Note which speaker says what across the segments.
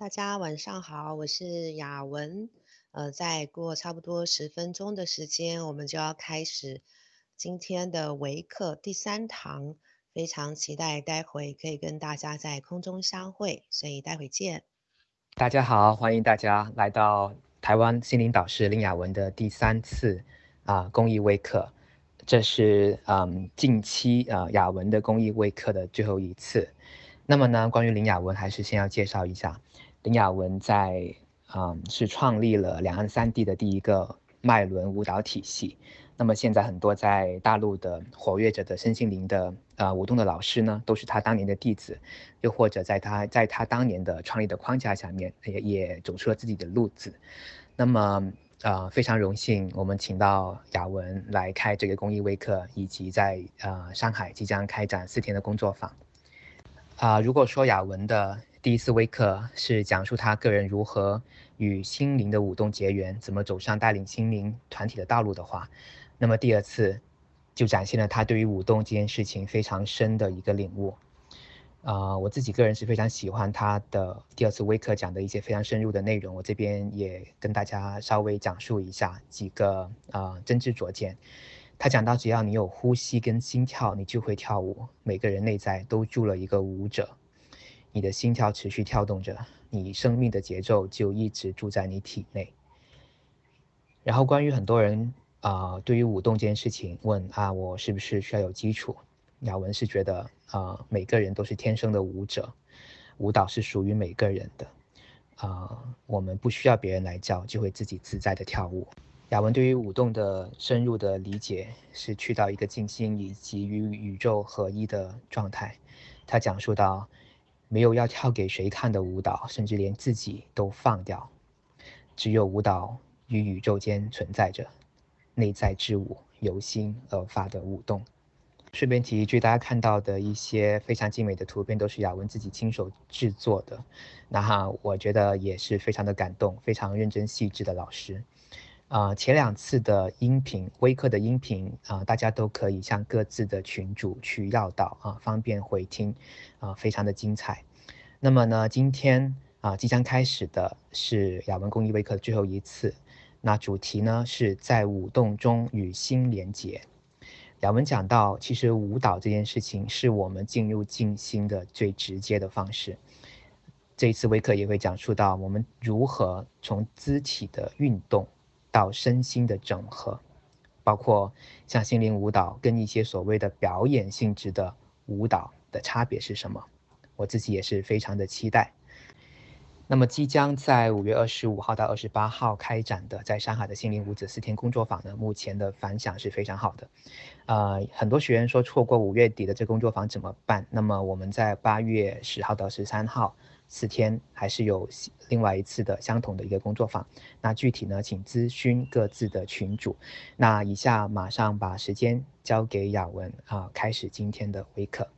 Speaker 1: 大家晚上好，我是雅文。呃，再过差不多十分钟的时间，我们就要开始今天的微课第三堂。非常期待待会可以跟大家在空中相会，所以待会见。
Speaker 2: 大家好，欢迎大家来到台湾心灵导师林雅文的第三次啊、公益微课。这是嗯近期啊、呃、雅文的公益微课的最后一次。那么呢，关于林雅文，还是先要介绍一下。林雅文在，嗯，是创立了两岸三地的第一个脉轮舞蹈体系。那么现在很多在大陆的活跃着的身心灵的呃舞动的老师呢，都是他当年的弟子，又或者在他在他当年的创立的框架下面，也也走出了自己的路子。那么呃，非常荣幸我们请到雅文来开这个公益微课，以及在呃上海即将开展四天的工作坊。啊、如果说雅文的。第一次微课是讲述他个人如何与心灵的舞动结缘，怎么走上带领心灵团体的道路的话，那么第二次就展现了他对于舞动这件事情非常深的一个领悟。啊、我自己个人是非常喜欢他的第二次微课讲的一些非常深入的内容，我这边也跟大家稍微讲述一下几个啊、真知灼见。他讲到，只要你有呼吸跟心跳，你就会跳舞。每个人内在都住了一个舞者。你的心跳持续跳动着，你生命的节奏就一直住在你体内。然后，关于很多人啊、对于舞动这件事情问啊，我是不是需要有基础？雅文是觉得啊、每个人都是天生的舞者，舞蹈是属于每个人的啊、我们不需要别人来教，就会自己自在的跳舞。雅文对于舞动的深入的理解是去到一个静心以及与宇宙合一的状态。他讲述到。没有要跳给谁看的舞蹈，甚至连自己都放掉，只有舞蹈与宇宙间存在着内在之舞，由心而发的舞动。顺便提一句，大家看到的一些非常精美的图片，都是雅文自己亲手制作的，那哈，我觉得也是非常的感动，非常认真细致的老师。啊、前两次的音频微课的音频啊、大家都可以向各自的群主去要到啊，方便回听啊、非常的精彩。那么呢，今天啊，即将开始的是雅文公益微课的最后一次，那主题呢是在舞动中与心连结。雅文讲到，其实舞蹈这件事情是我们进入静心的最直接的方式。这一次微课也会讲述到我们如何从肢体的运动。到身心的整合，包括像心灵舞蹈跟一些所谓的表演性质的舞蹈的差别是什么？我自己也是非常的期待。那么即将在五月二十五号到二十八号开展的在上海的心灵舞子四天工作坊呢，目前的反响是非常好的。呃，很多学员说错过五月底的这工作坊怎么办？那么我们在八月十号到十三号。四天还是有另外一次的相同的一个工作坊，那具体呢，请咨询各自的群主。那以下马上把时间交给雅文啊，开始今天的微课。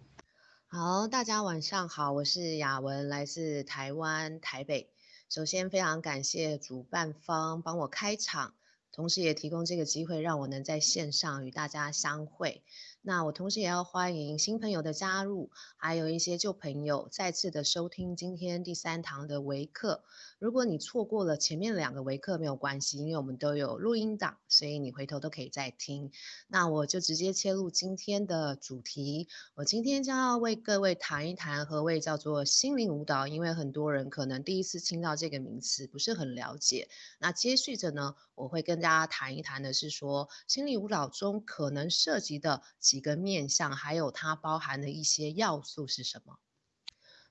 Speaker 1: 好，大家晚上好，我是雅文，来自台湾台北。首先非常感谢主办方帮我开场，同时也提供这个机会让我能在线上与大家相会。那我同时也要欢迎新朋友的加入，还有一些旧朋友再次的收听今天第三堂的维克。如果你错过了前面两个维课没有关系，因为我们都有录音档，所以你回头都可以再听。那我就直接切入今天的主题。我今天将要为各位谈一谈何谓叫做心灵舞蹈，因为很多人可能第一次听到这个名词，不是很了解。那接续着呢，我会跟大家谈一谈的是说，心灵舞蹈中可能涉及的几个面向，还有它包含的一些要素是什么。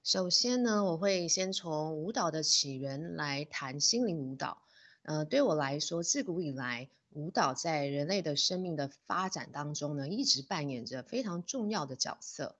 Speaker 1: 首先呢，我会先从舞蹈的起源来谈心灵舞蹈。呃，对我来说，自古以来，舞蹈在人类的生命的发展当中呢，一直扮演着非常重要的角色。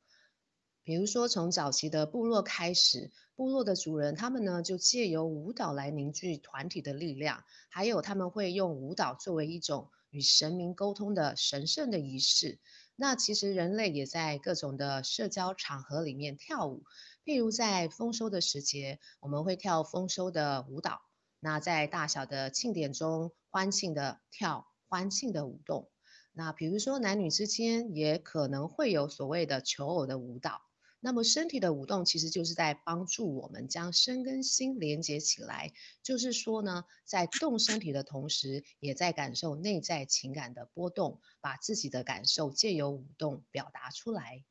Speaker 1: 比如说，从早期的部落开始，部落的主人他们呢，就借由舞蹈来凝聚团体的力量，还有他们会用舞蹈作为一种与神明沟通的神圣的仪式。那其实人类也在各种的社交场合里面跳舞。譬如在丰收的时节，我们会跳丰收的舞蹈；那在大小的庆典中，欢庆的跳欢庆的舞动。那比如说男女之间也可能会有所谓的求偶的舞蹈。那么身体的舞动其实就是在帮助我们将身跟心连接起来，就是说呢，在动身体的同时，也在感受内在情感的波动，把自己的感受借由舞动表达出来。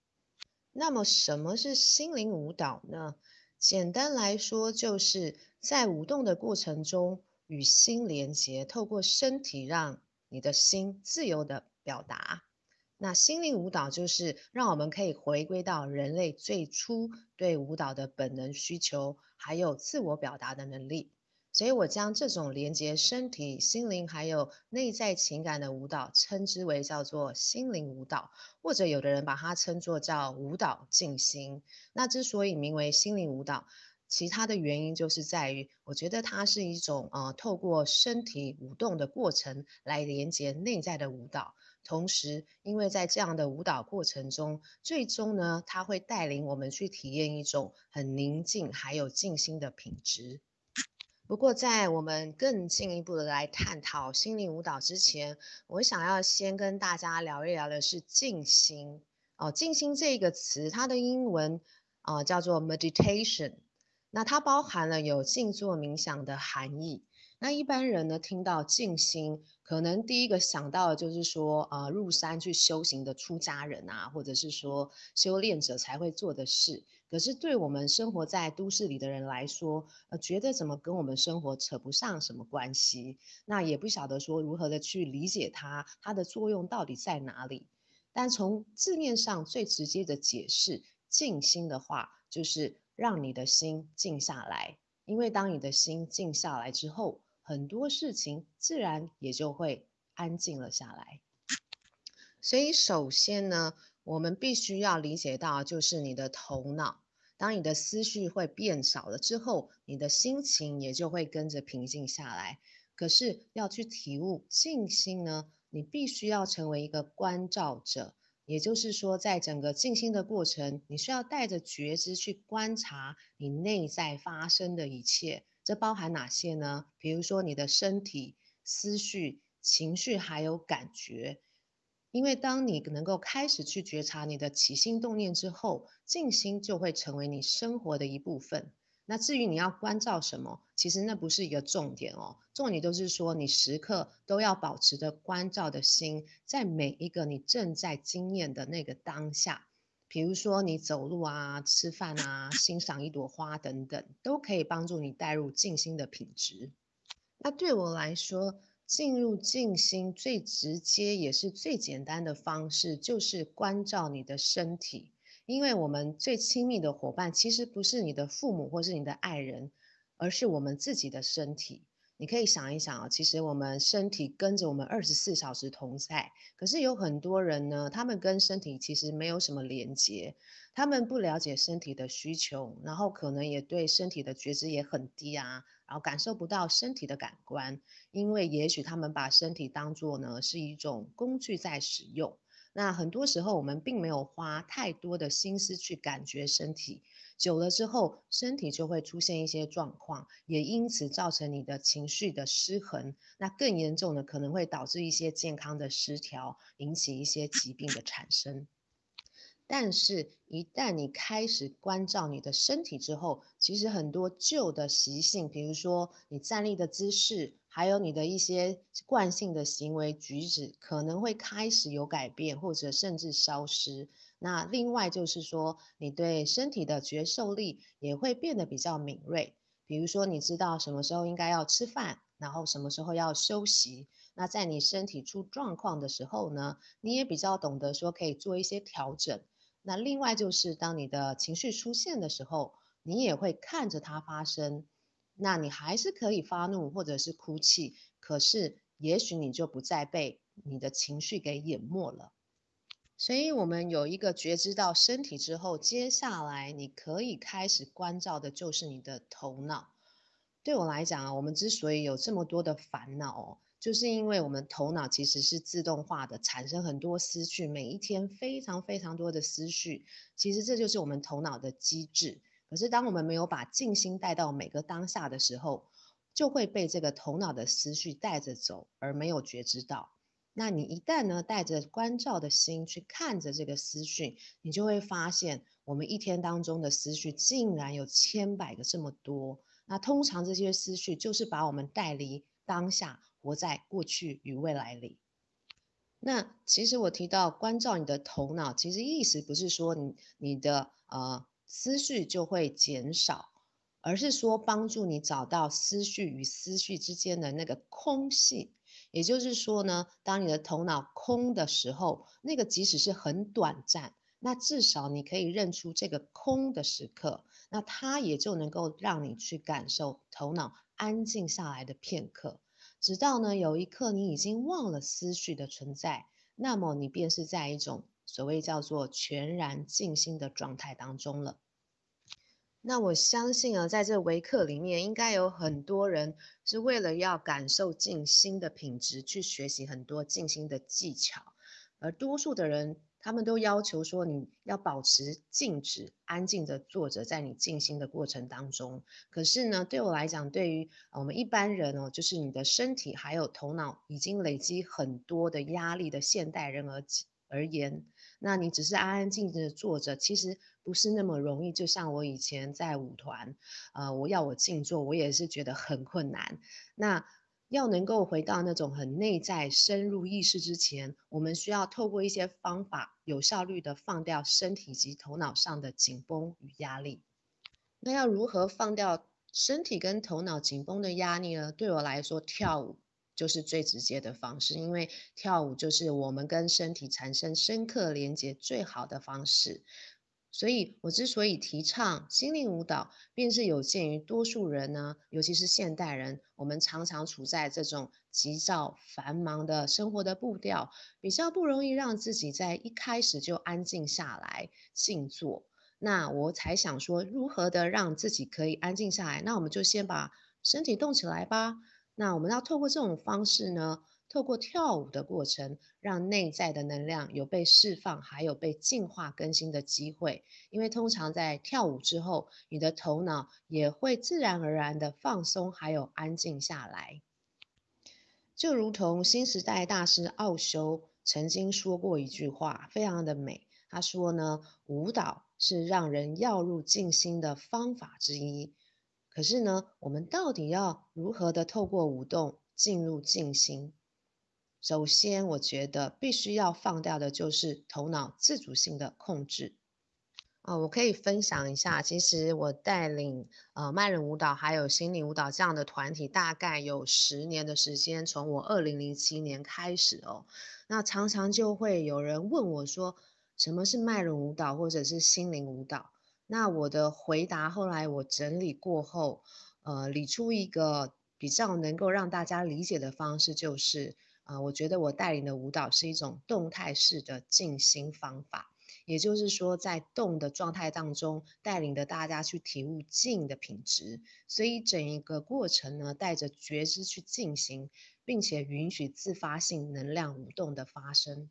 Speaker 1: 那么什么是心灵舞蹈呢？简单来说，就是在舞动的过程中与心连接，透过身体让你的心自由的表达。那心灵舞蹈就是让我们可以回归到人类最初对舞蹈的本能需求，还有自我表达的能力。所以我将这种连接身体、心灵还有内在情感的舞蹈，称之为叫做心灵舞蹈，或者有的人把它称作叫舞蹈静心。那之所以名为心灵舞蹈，其他的原因就是在于，我觉得它是一种呃，透过身体舞动的过程来连接内在的舞蹈。同时，因为在这样的舞蹈过程中，最终呢，它会带领我们去体验一种很宁静还有静心的品质。不过，在我们更进一步的来探讨心灵舞蹈之前，我想要先跟大家聊一聊的是静心。哦，静心这个词，它的英文啊、叫做 meditation，那它包含了有静坐冥想的含义。那一般人呢，听到静心，可能第一个想到的就是说，呃，入山去修行的出家人啊，或者是说修炼者才会做的事。可是对我们生活在都市里的人来说，呃，觉得怎么跟我们生活扯不上什么关系？那也不晓得说如何的去理解它，它的作用到底在哪里？但从字面上最直接的解释，静心的话，就是让你的心静下来。因为当你的心静下来之后，很多事情自然也就会安静了下来。所以，首先呢，我们必须要理解到，就是你的头脑，当你的思绪会变少了之后，你的心情也就会跟着平静下来。可是，要去体悟静心呢，你必须要成为一个观照者，也就是说，在整个静心的过程，你需要带着觉知去观察你内在发生的一切。这包含哪些呢？比如说你的身体、思绪、情绪，还有感觉。因为当你能够开始去觉察你的起心动念之后，静心就会成为你生活的一部分。那至于你要关照什么，其实那不是一个重点哦。重点就是说，你时刻都要保持着关照的心，在每一个你正在经验的那个当下。比如说，你走路啊、吃饭啊、欣赏一朵花等等，都可以帮助你带入静心的品质。那对我来说，进入静心最直接也是最简单的方式，就是关照你的身体。因为我们最亲密的伙伴，其实不是你的父母或是你的爱人，而是我们自己的身体。你可以想一想啊，其实我们身体跟着我们二十四小时同在，可是有很多人呢，他们跟身体其实没有什么连接，他们不了解身体的需求，然后可能也对身体的觉知也很低啊，然后感受不到身体的感官，因为也许他们把身体当做呢是一种工具在使用。那很多时候我们并没有花太多的心思去感觉身体。久了之后，身体就会出现一些状况，也因此造成你的情绪的失衡。那更严重的可能会导致一些健康的失调，引起一些疾病的产生。但是，一旦你开始关照你的身体之后，其实很多旧的习性，比如说你站立的姿势，还有你的一些惯性的行为举止，可能会开始有改变，或者甚至消失。那另外就是说，你对身体的觉受力也会变得比较敏锐。比如说，你知道什么时候应该要吃饭，然后什么时候要休息。那在你身体出状况的时候呢，你也比较懂得说可以做一些调整。那另外就是，当你的情绪出现的时候，你也会看着它发生。那你还是可以发怒或者是哭泣，可是也许你就不再被你的情绪给淹没了。所以，我们有一个觉知到身体之后，接下来你可以开始关照的，就是你的头脑。对我来讲啊，我们之所以有这么多的烦恼哦，就是因为我们头脑其实是自动化的，产生很多思绪，每一天非常非常多的思绪。其实这就是我们头脑的机制。可是，当我们没有把静心带到每个当下的时候，就会被这个头脑的思绪带着走，而没有觉知到。那你一旦呢带着关照的心去看着这个思绪，你就会发现，我们一天当中的思绪竟然有千百个这么多。那通常这些思绪就是把我们带离当下，活在过去与未来里。那其实我提到关照你的头脑，其实意思不是说你你的呃思绪就会减少。而是说，帮助你找到思绪与思绪之间的那个空隙。也就是说呢，当你的头脑空的时候，那个即使是很短暂，那至少你可以认出这个空的时刻，那它也就能够让你去感受头脑安静下来的片刻。直到呢，有一刻你已经忘了思绪的存在，那么你便是在一种所谓叫做全然静心的状态当中了。那我相信啊，在这微课里面，应该有很多人是为了要感受静心的品质，去学习很多静心的技巧。而多数的人，他们都要求说，你要保持静止、安静的坐着，在你静心的过程当中。可是呢，对我来讲，对于我们一般人哦，就是你的身体还有头脑已经累积很多的压力的现代人而而言，那你只是安安静静的坐着，其实不是那么容易。就像我以前在舞团，呃，我要我静坐，我也是觉得很困难。那要能够回到那种很内在、深入意识之前，我们需要透过一些方法，有效率的放掉身体及头脑上的紧绷与压力。那要如何放掉身体跟头脑紧绷的压力呢？对我来说，跳舞。就是最直接的方式，因为跳舞就是我们跟身体产生深刻连接最好的方式。所以我之所以提倡心灵舞蹈，便是有鉴于多数人呢，尤其是现代人，我们常常处在这种急躁繁忙的生活的步调，比较不容易让自己在一开始就安静下来静坐。那我才想说，如何的让自己可以安静下来？那我们就先把身体动起来吧。那我们要透过这种方式呢，透过跳舞的过程，让内在的能量有被释放，还有被净化更新的机会。因为通常在跳舞之后，你的头脑也会自然而然的放松，还有安静下来。就如同新时代大师奥修曾经说过一句话，非常的美。他说呢，舞蹈是让人要入静心的方法之一。可是呢，我们到底要如何的透过舞动进入静心？首先，我觉得必须要放掉的就是头脑自主性的控制。啊、我可以分享一下，其实我带领呃脉轮舞蹈还有心灵舞蹈这样的团体，大概有十年的时间，从我二零零七年开始哦。那常常就会有人问我说，什么是脉轮舞蹈或者是心灵舞蹈？那我的回答后来我整理过后，呃，理出一个比较能够让大家理解的方式，就是，呃，我觉得我带领的舞蹈是一种动态式的静心方法，也就是说，在动的状态当中，带领着大家去体悟静的品质，所以整一个过程呢，带着觉知去进行，并且允许自发性能量舞动的发生。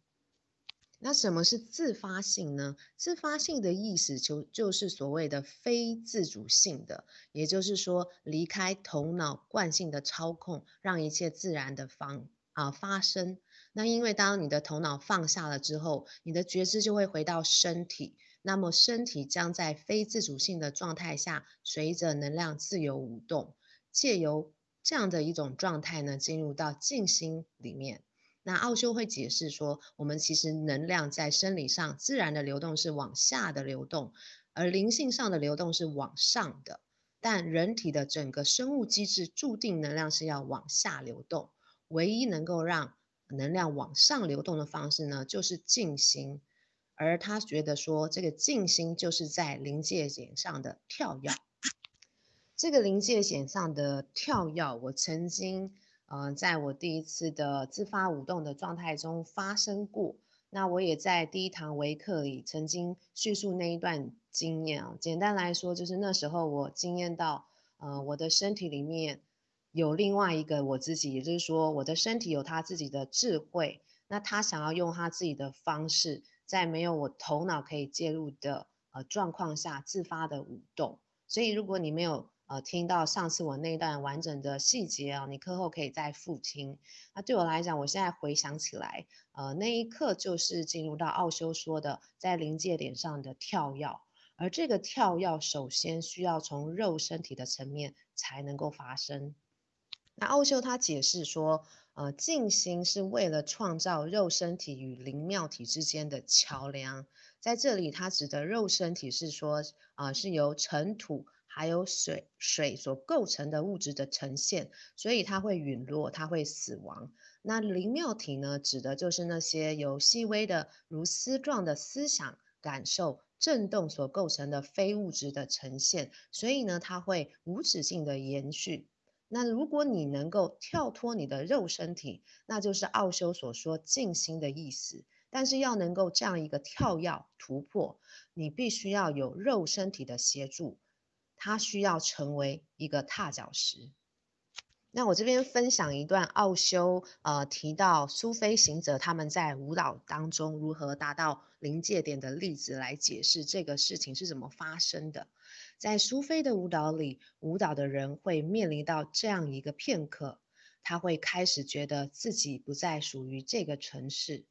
Speaker 1: 那什么是自发性呢？自发性的意思就就是所谓的非自主性的，也就是说离开头脑惯性的操控，让一切自然的方啊发生。那因为当你的头脑放下了之后，你的觉知就会回到身体，那么身体将在非自主性的状态下，随着能量自由舞动，借由这样的一种状态呢，进入到静心里面。那奥修会解释说，我们其实能量在生理上自然的流动是往下的流动，而灵性上的流动是往上的。但人体的整个生物机制注定能量是要往下流动，唯一能够让能量往上流动的方式呢，就是静心。而他觉得说，这个静心就是在临界点上的跳跃。这个临界点上的跳跃，我曾经。嗯、在我第一次的自发舞动的状态中发生过。那我也在第一堂微课里曾经叙述那一段经验啊。简单来说，就是那时候我经验到，呃，我的身体里面有另外一个我自己，也就是说，我的身体有他自己的智慧。那他想要用他自己的方式，在没有我头脑可以介入的呃状况下自发的舞动。所以，如果你没有呃，听到上次我那段完整的细节啊，你课后可以再复听。那对我来讲，我现在回想起来，呃，那一刻就是进入到奥修说的在临界点上的跳跃，而这个跳跃首先需要从肉身体的层面才能够发生。那奥修他解释说，呃，静心是为了创造肉身体与灵妙体之间的桥梁。在这里，他指的肉身体是说，啊、呃，是由尘土还有水水所构成的物质的呈现，所以它会陨落，它会死亡。那灵妙体呢，指的就是那些由细微的如丝状的思想、感受、震动所构成的非物质的呈现，所以呢，它会无止境的延续。那如果你能够跳脱你的肉身体，那就是奥修所说静心的意思。但是要能够这样一个跳跃突破，你必须要有肉身体的协助，他需要成为一个踏脚石。那我这边分享一段奥修呃提到苏菲行者他们在舞蹈当中如何达到临界点的例子来解释这个事情是怎么发生的。在苏菲的舞蹈里，舞蹈的人会面临到这样一个片刻，他会开始觉得自己不再属于这个城市。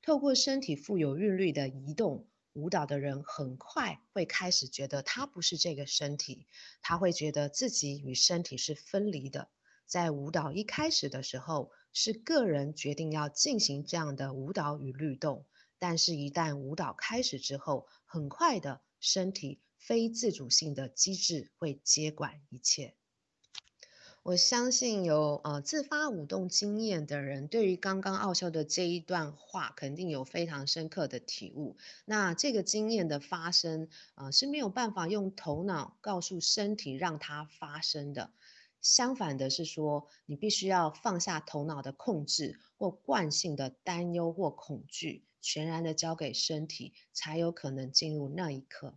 Speaker 1: 透过身体富有韵律的移动，舞蹈的人很快会开始觉得他不是这个身体，他会觉得自己与身体是分离的。在舞蹈一开始的时候，是个人决定要进行这样的舞蹈与律动，但是，一旦舞蹈开始之后，很快的身体。非自主性的机制会接管一切。我相信有呃自发舞动经验的人，对于刚刚奥修的这一段话，肯定有非常深刻的体悟。那这个经验的发生，呃是没有办法用头脑告诉身体让它发生的。相反的是说，你必须要放下头脑的控制或惯性的担忧或恐惧，全然的交给身体，才有可能进入那一刻。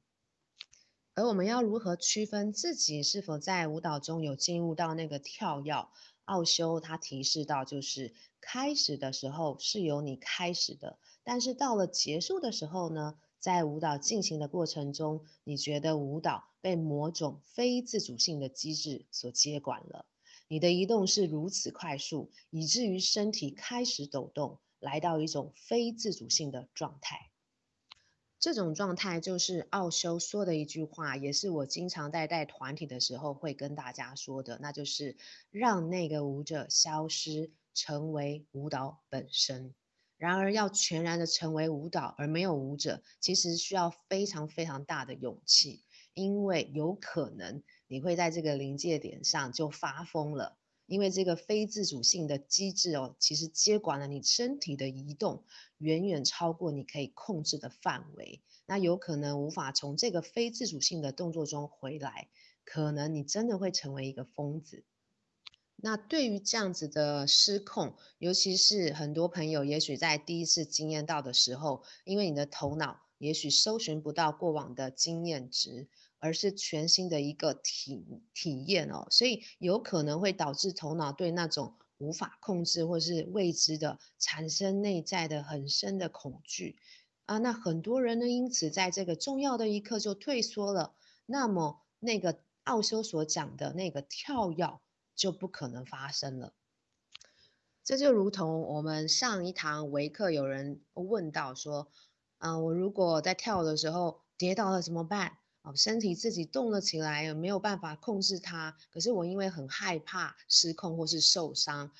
Speaker 1: 而我们要如何区分自己是否在舞蹈中有进入到那个跳跃？奥修他提示到，就是开始的时候是由你开始的，但是到了结束的时候呢，在舞蹈进行的过程中，你觉得舞蹈被某种非自主性的机制所接管了，你的移动是如此快速，以至于身体开始抖动，来到一种非自主性的状态。这种状态就是奥修说的一句话，也是我经常在带团体的时候会跟大家说的，那就是让那个舞者消失，成为舞蹈本身。然而，要全然的成为舞蹈而没有舞者，其实需要非常非常大的勇气，因为有可能你会在这个临界点上就发疯了。因为这个非自主性的机制哦，其实接管了你身体的移动，远远超过你可以控制的范围。那有可能无法从这个非自主性的动作中回来，可能你真的会成为一个疯子。那对于这样子的失控，尤其是很多朋友也许在第一次经验到的时候，因为你的头脑也许搜寻不到过往的经验值。而是全新的一个体体验哦，所以有可能会导致头脑对那种无法控制或是未知的产生内在的很深的恐惧啊。那很多人呢，因此在这个重要的一刻就退缩了。那么那个奥修所讲的那个跳跃就不可能发生了。这就如同我们上一堂维课，有人问到说：“啊，我如果在跳的时候跌倒了怎么办？”身体自己动了起来，没有办法控制它。可是我因为很害怕失控或是受伤，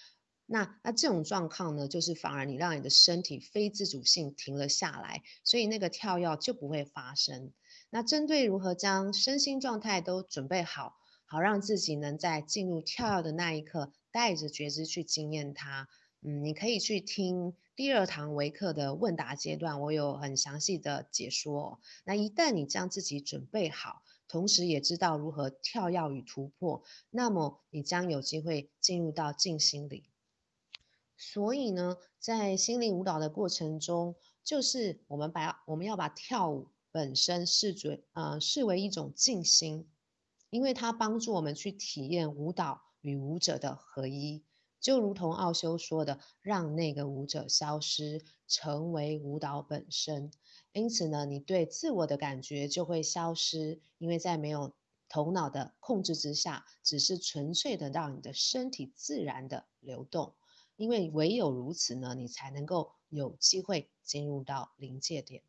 Speaker 1: 那那这种状况呢，就是反而你让你的身体非自主性停了下来，所以那个跳跃就不会发生。那针对如何将身心状态都准备好，好让自己能在进入跳跃的那一刻，带着觉知去经验它。嗯，你可以去听第二堂维课的问答阶段，我有很详细的解说。哦那一旦你将自己准备好，同时也知道如何跳跃与突破，那么你将有机会进入到静心里。所以呢，在心灵舞蹈的过程中，就是我们把我们要把跳舞本身视准呃视为一种静心，因为它帮助我们去体验舞蹈与舞者的合一。就如同奥修说的，让那个舞者消失，成为舞蹈本身。因此呢，你对自我的感觉就会消失，因为在没有头脑的控制之下，只是纯粹的让你的身体自然的流动。因为唯有如此呢，你才能够有机会进入到临界点。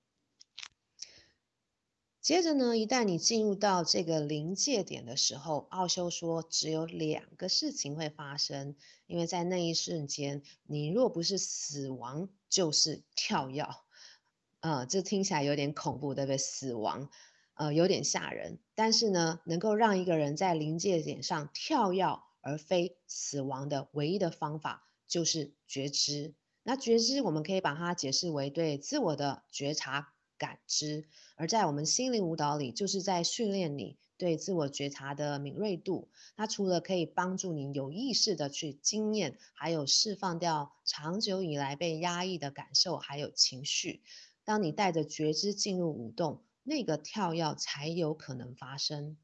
Speaker 1: 接着呢，一旦你进入到这个临界点的时候，奥修说只有两个事情会发生，因为在那一瞬间，你若不是死亡，就是跳药。呃，这听起来有点恐怖，对不对？死亡，呃，有点吓人。但是呢，能够让一个人在临界点上跳药而非死亡的唯一的方法，就是觉知。那觉知，我们可以把它解释为对自我的觉察。感知，而在我们心灵舞蹈里，就是在训练你对自我觉察的敏锐度。它除了可以帮助你有意识的去经验，还有释放掉长久以来被压抑的感受，还有情绪。当你带着觉知进入舞动，那个跳跃才有可能发生。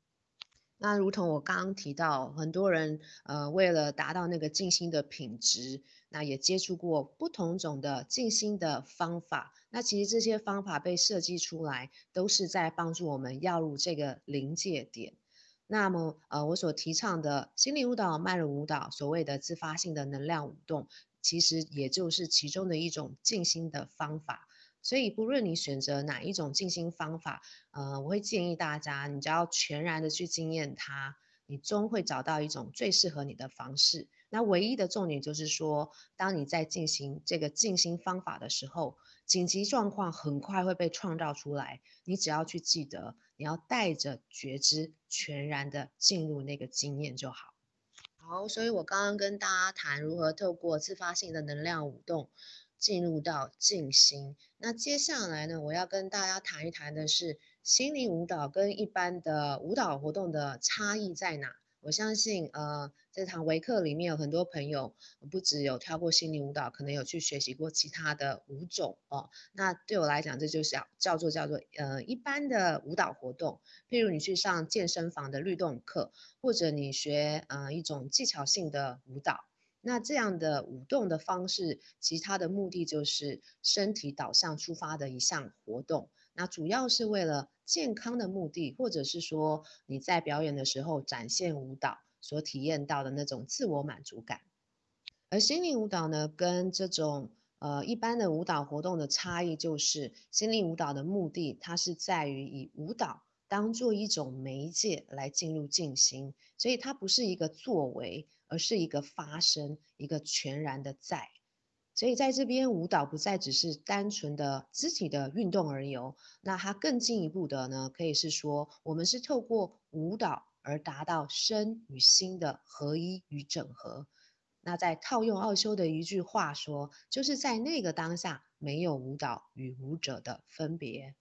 Speaker 1: 那如同我刚刚提到，很多人呃为了达到那个静心的品质，那也接触过不同种的静心的方法。那其实这些方法被设计出来，都是在帮助我们要入这个临界点。那么呃，我所提倡的心灵舞蹈、脉轮舞蹈，所谓的自发性的能量舞动，其实也就是其中的一种静心的方法。所以，不论你选择哪一种静心方法，呃，我会建议大家，你只要全然的去经验它，你终会找到一种最适合你的方式。那唯一的重点就是说，当你在进行这个静心方法的时候，紧急状况很快会被创造出来。你只要去记得，你要带着觉知，全然的进入那个经验就好。好，所以我刚刚跟大家谈如何透过自发性的能量舞动。进入到静心，那接下来呢，我要跟大家谈一谈的是心灵舞蹈跟一般的舞蹈活动的差异在哪？我相信，呃，这堂微课里面有很多朋友不只有跳过心灵舞蹈，可能有去学习过其他的舞种哦。那对我来讲，这就是叫叫做叫做呃一般的舞蹈活动，譬如你去上健身房的律动课，或者你学呃一种技巧性的舞蹈。那这样的舞动的方式，其他的目的就是身体导向出发的一项活动。那主要是为了健康的目的，或者是说你在表演的时候展现舞蹈所体验到的那种自我满足感。而心灵舞蹈呢，跟这种呃一般的舞蹈活动的差异，就是心灵舞蹈的目的，它是在于以舞蹈当做一种媒介来进入静心，所以它不是一个作为。而是一个发生，一个全然的在，所以在这边舞蹈不再只是单纯的肢体的运动而已哦。那它更进一步的呢，可以是说，我们是透过舞蹈而达到身与心的合一与整合。那再套用奥修的一句话说，就是在那个当下，没有舞蹈与舞者的分别。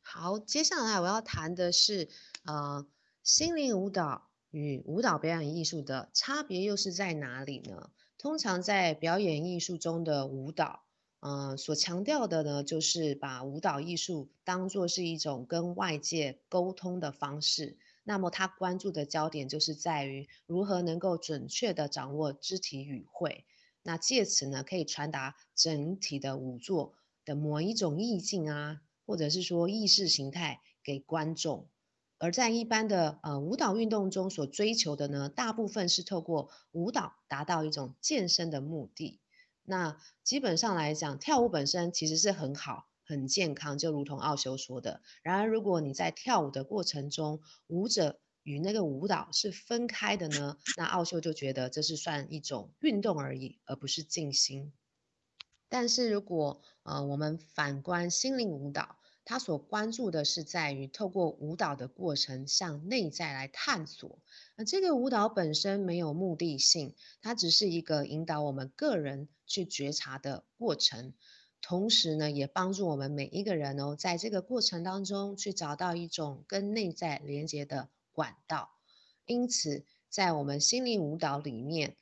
Speaker 1: 好，接下来我要谈的是，呃，心灵舞蹈。与舞蹈表演艺术的差别又是在哪里呢？通常在表演艺术中的舞蹈，呃，所强调的呢，就是把舞蹈艺术当作是一种跟外界沟通的方式。那么，他关注的焦点就是在于如何能够准确地掌握肢体语汇，那借此呢，可以传达整体的舞作的某一种意境啊，或者是说意识形态给观众。而在一般的呃舞蹈运动中所追求的呢，大部分是透过舞蹈达到一种健身的目的。那基本上来讲，跳舞本身其实是很好、很健康，就如同奥修说的。然而，如果你在跳舞的过程中，舞者与那个舞蹈是分开的呢，那奥修就觉得这是算一种运动而已，而不是静心。但是如果呃我们反观心灵舞蹈，他所关注的是在于透过舞蹈的过程向内在来探索。那这个舞蹈本身没有目的性，它只是一个引导我们个人去觉察的过程。同时呢，也帮助我们每一个人哦，在这个过程当中去找到一种跟内在连接的管道。因此，在我们心灵舞蹈里面。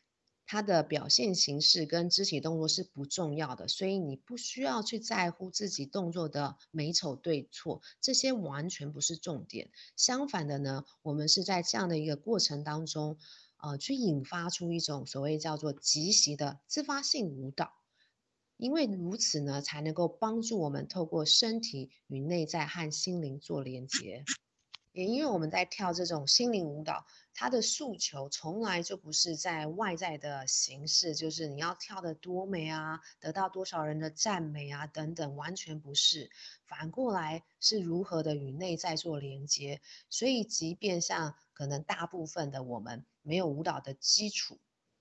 Speaker 1: 它的表现形式跟肢体动作是不重要的，所以你不需要去在乎自己动作的美丑对错，这些完全不是重点。相反的呢，我们是在这样的一个过程当中，呃，去引发出一种所谓叫做即席的自发性舞蹈，因为如此呢，才能够帮助我们透过身体与内在和心灵做连接。也因为我们在跳这种心灵舞蹈，它的诉求从来就不是在外在的形式，就是你要跳得多美啊，得到多少人的赞美啊等等，完全不是。反过来是如何的与内在做连接。所以，即便像可能大部分的我们没有舞蹈的基础，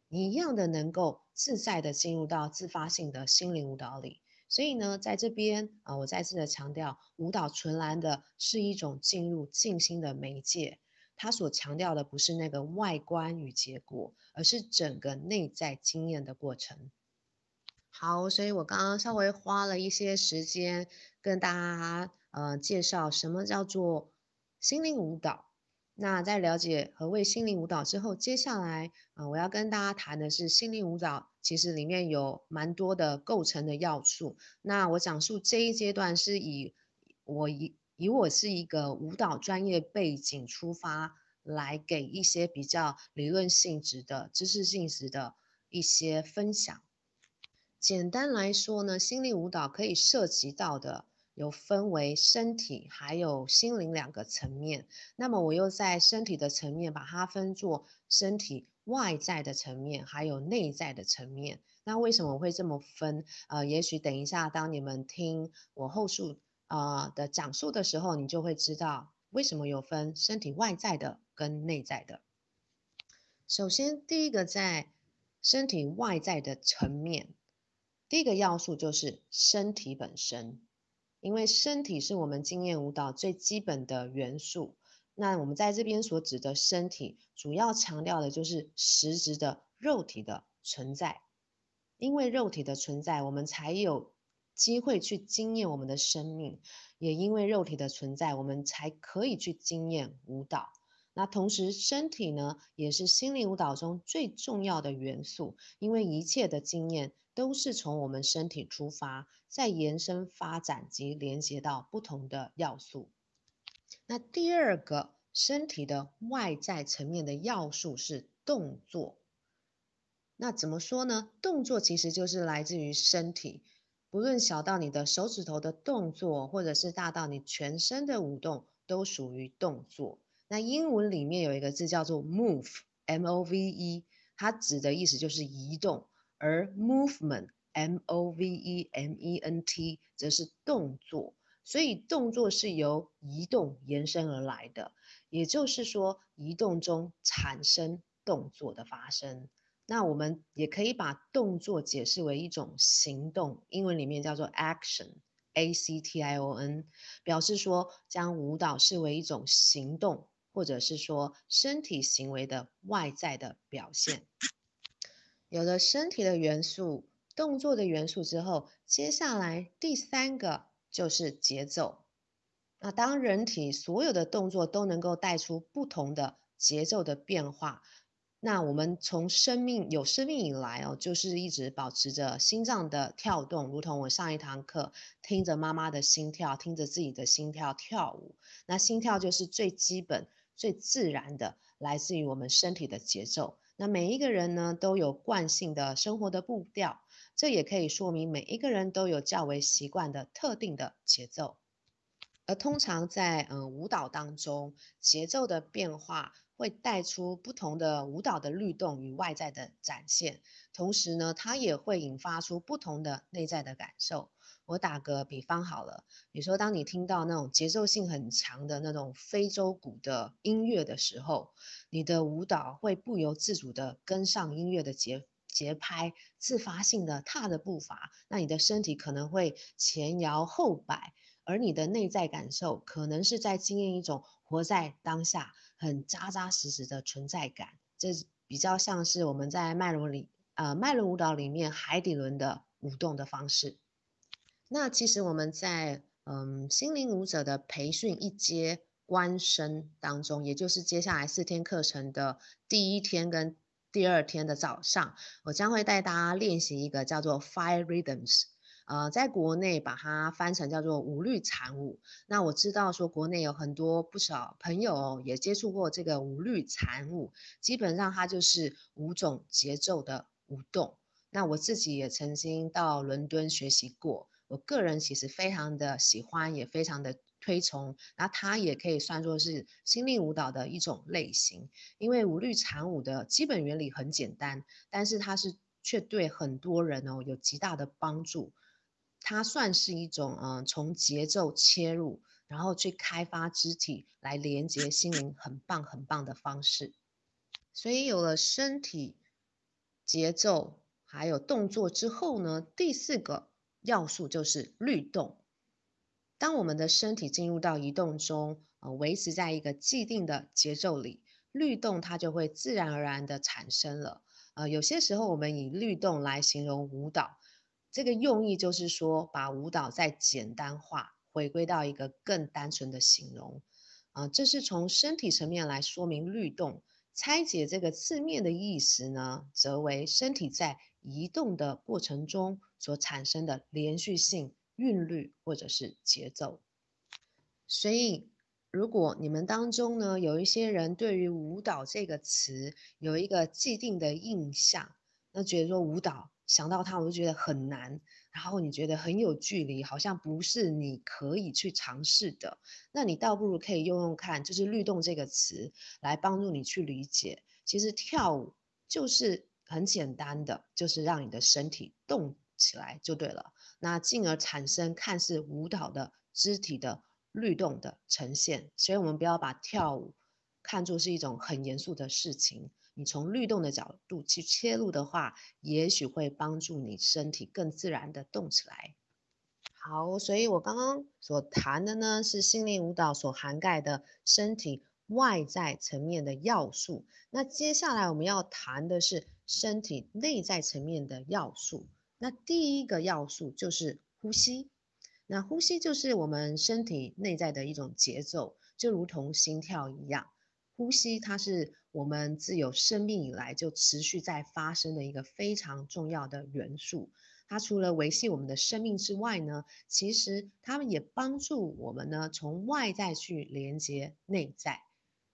Speaker 1: 你一样的能够自在的进入到自发性的心灵舞蹈里。所以呢，在这边啊，我再次的强调，舞蹈纯然的是一种进入静心的媒介。它所强调的不是那个外观与结果，而是整个内在经验的过程。好，所以我刚刚稍微花了一些时间跟大家呃介绍什么叫做心灵舞蹈。那在了解何谓心灵舞蹈之后，接下来啊、我要跟大家谈的是心灵舞蹈其实里面有蛮多的构成的要素。那我讲述这一阶段是以我以以我是一个舞蹈专业背景出发，来给一些比较理论性质的知识性质的一些分享。简单来说呢，心灵舞蹈可以涉及到的有分为身体还有心灵两个层面。那么我又在身体的层面把它分作身体外在的层面，还有内在的层面。那为什么我会这么分？呃，也许等一下当你们听我后述。啊、的讲述的时候，你就会知道为什么有分身体外在的跟内在的。首先，第一个在身体外在的层面，第一个要素就是身体本身，因为身体是我们经验舞蹈最基本的元素。那我们在这边所指的身体，主要强调的就是实质的肉体的存在，因为肉体的存在，我们才有。机会去经验我们的生命，也因为肉体的存在，我们才可以去经验舞蹈。那同时，身体呢，也是心灵舞蹈中最重要的元素，因为一切的经验都是从我们身体出发，再延伸发展及连接到不同的要素。那第二个身体的外在层面的要素是动作。那怎么说呢？动作其实就是来自于身体。不论小到你的手指头的动作，或者是大到你全身的舞动，都属于动作。那英文里面有一个字叫做 move，M-O-V-E，它指的意思就是移动，而 movement，M-O-V-E-M-E-N-T，则是动作。所以动作是由移动延伸而来的，也就是说，移动中产生动作的发生。那我们也可以把动作解释为一种行动，英文里面叫做 action，A-C-T-I-O-N，表示说将舞蹈视为一种行动，或者是说身体行为的外在的表现。有了身体的元素、动作的元素之后，接下来第三个就是节奏。那当人体所有的动作都能够带出不同的节奏的变化。那我们从生命有生命以来哦，就是一直保持着心脏的跳动，如同我上一堂课听着妈妈的心跳，听着自己的心跳跳舞。那心跳就是最基本、最自然的，来自于我们身体的节奏。那每一个人呢，都有惯性的生活的步调，这也可以说明每一个人都有较为习惯的特定的节奏。而通常在嗯、舞蹈当中，节奏的变化。会带出不同的舞蹈的律动与外在的展现，同时呢，它也会引发出不同的内在的感受。我打个比方好了，比如说当你听到那种节奏性很强的那种非洲鼓的音乐的时候，你的舞蹈会不由自主地跟上音乐的节节拍，自发性的踏着步伐，那你的身体可能会前摇后摆，而你的内在感受可能是在经验一种活在当下。很扎扎实实的存在感，这比较像是我们在脉轮里，呃，脉轮舞蹈里面海底轮的舞动的方式。那其实我们在嗯心灵舞者的培训一阶观身当中，也就是接下来四天课程的第一天跟第二天的早上，我将会带大家练习一个叫做 Five Rhythms。呃，在国内把它翻成叫做五律禅舞。那我知道说国内有很多不少朋友也接触过这个五律禅舞，基本上它就是五种节奏的舞动。那我自己也曾经到伦敦学习过，我个人其实非常的喜欢，也非常的推崇，那它也可以算作是心灵舞蹈的一种类型。因为舞律禅舞的基本原理很简单，但是它是却对很多人哦有极大的帮助。它算是一种嗯，从节奏切入，然后去开发肢体来连接心灵，很棒很棒的方式。所以有了身体节奏还有动作之后呢，第四个要素就是律动。当我们的身体进入到移动中，呃，维持在一个既定的节奏里，律动它就会自然而然的产生了。呃，有些时候我们以律动来形容舞蹈，这个用意就是说把舞蹈再简单化，回归到一个更单纯的形容。啊、这是从身体层面来说明律动。拆解这个字面的意思呢，则为身体在移动的过程中所产生的连续性。韵律或者是节奏，所以如果你们当中呢，有一些人对于舞蹈这个词有一个既定的印象，那觉得说舞蹈想到它我就觉得很难，然后你觉得很有距离，好像不是你可以去尝试的，那你倒不如可以用用看，就是律动这个词来帮助你去理解，其实跳舞就是很简单的，就是让你的身体动起来就对了。那进而产生看似舞蹈的肢体的律动的呈现，所以我们不要把跳舞看作是一种很严肃的事情。你从律动的角度去切入的话，也许会帮助你身体更自然的动起来。好，所以我刚刚所谈的呢，是心灵舞蹈所涵盖的身体外在层面的要素。那接下来我们要谈的是身体内在层面的要素。那第一个要素就是呼吸，那呼吸就是我们身体内在的一种节奏，就如同心跳一样。呼吸它是我们自有生命以来就持续在发生的一个非常重要的元素。它除了维系我们的生命之外呢，其实它们也帮助我们呢从外在去连接内在。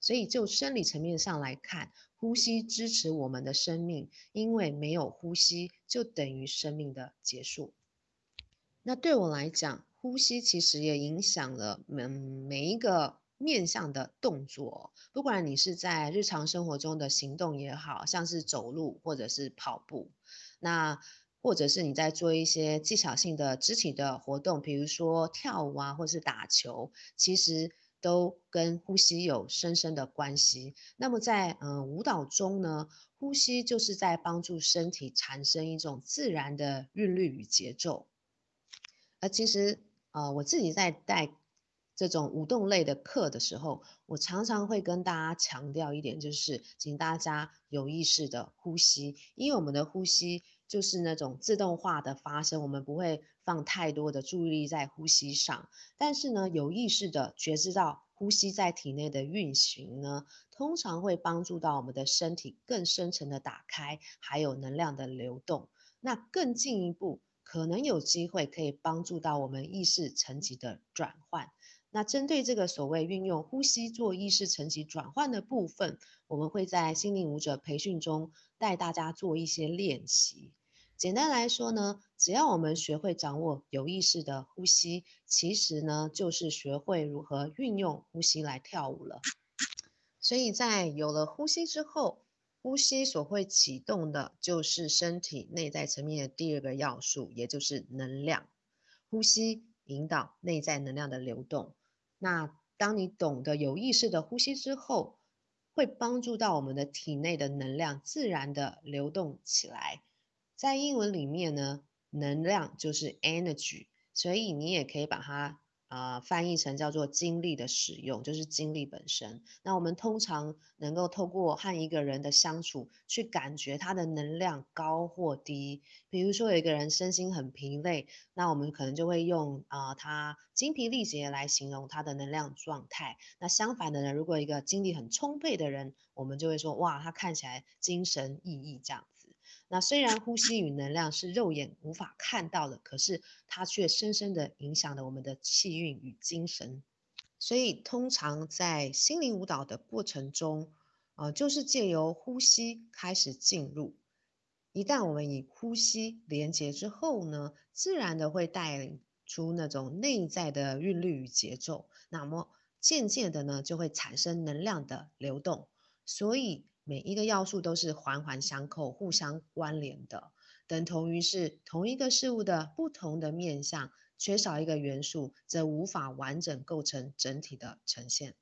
Speaker 1: 所以就生理层面上来看，呼吸支持我们的生命，因为没有呼吸就等于生命的结束。那对我来讲，呼吸其实也影响了每每一个面向的动作，不管你是在日常生活中的行动也好，像是走路或者是跑步，那或者是你在做一些技巧性的肢体的活动，比如说跳舞啊，或是打球，其实。都跟呼吸有深深的关系。那么在嗯、舞蹈中呢，呼吸就是在帮助身体产生一种自然的韵律与节奏。而其实呃我自己在带这种舞动类的课的时候，我常常会跟大家强调一点，就是请大家有意识的呼吸，因为我们的呼吸就是那种自动化的发生，我们不会。放太多的注意力在呼吸上，但是呢，有意识的觉知到呼吸在体内的运行呢，通常会帮助到我们的身体更深层的打开，还有能量的流动。那更进一步，可能有机会可以帮助到我们意识层级的转换。那针对这个所谓运用呼吸做意识层级转换的部分，我们会在心灵舞者培训中带大家做一些练习。简单来说呢，只要我们学会掌握有意识的呼吸，其实呢就是学会如何运用呼吸来跳舞了。所以在有了呼吸之后，呼吸所会启动的就是身体内在层面的第二个要素，也就是能量。呼吸引导内在能量的流动。那当你懂得有意识的呼吸之后，会帮助到我们的体内的能量自然的流动起来。在英文里面呢，能量就是 energy，所以你也可以把它啊、翻译成叫做精力的使用，就是精力本身。那我们通常能够透过和一个人的相处，去感觉他的能量高或低。比如说有一个人身心很疲累，那我们可能就会用啊、他精疲力竭来形容他的能量状态。那相反的呢，如果一个精力很充沛的人，我们就会说哇，他看起来精神奕奕这样。那虽然呼吸与能量是肉眼无法看到的，可是它却深深的影响了我们的气运与精神。所以，通常在心灵舞蹈的过程中，呃，就是借由呼吸开始进入。一旦我们以呼吸连接之后呢，自然的会带领出那种内在的韵律与节奏，那么渐渐的呢，就会产生能量的流动。所以每一个要素都是环环相扣、互相关联的，等同于是同一个事物的不同的面向，缺少一个元素，则无法完整构成整体的呈现。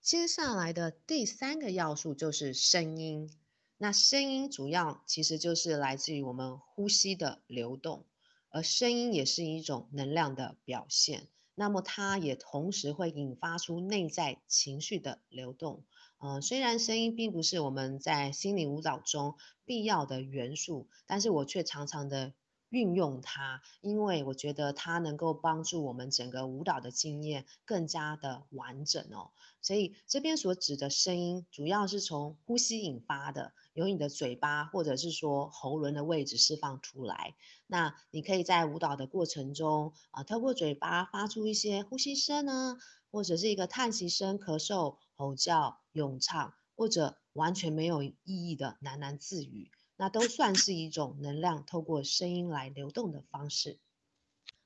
Speaker 1: 接下来的第三个要素就是声音。那声音主要其实就是来自于我们呼吸的流动，而声音也是一种能量的表现。那么它也同时会引发出内在情绪的流动。嗯、虽然声音并不是我们在心灵舞蹈中必要的元素，但是我却常常的运用它，因为我觉得它能够帮助我们整个舞蹈的经验更加的完整哦。所以这边所指的声音，主要是从呼吸引发的。由你的嘴巴或者是说喉咙的位置释放出来。那你可以在舞蹈的过程中啊，透过嘴巴发出一些呼吸声呢，或者是一个叹息声、咳嗽、吼叫、咏唱，或者完全没有意义的喃喃自语，那都算是一种能量透过声音来流动的方式。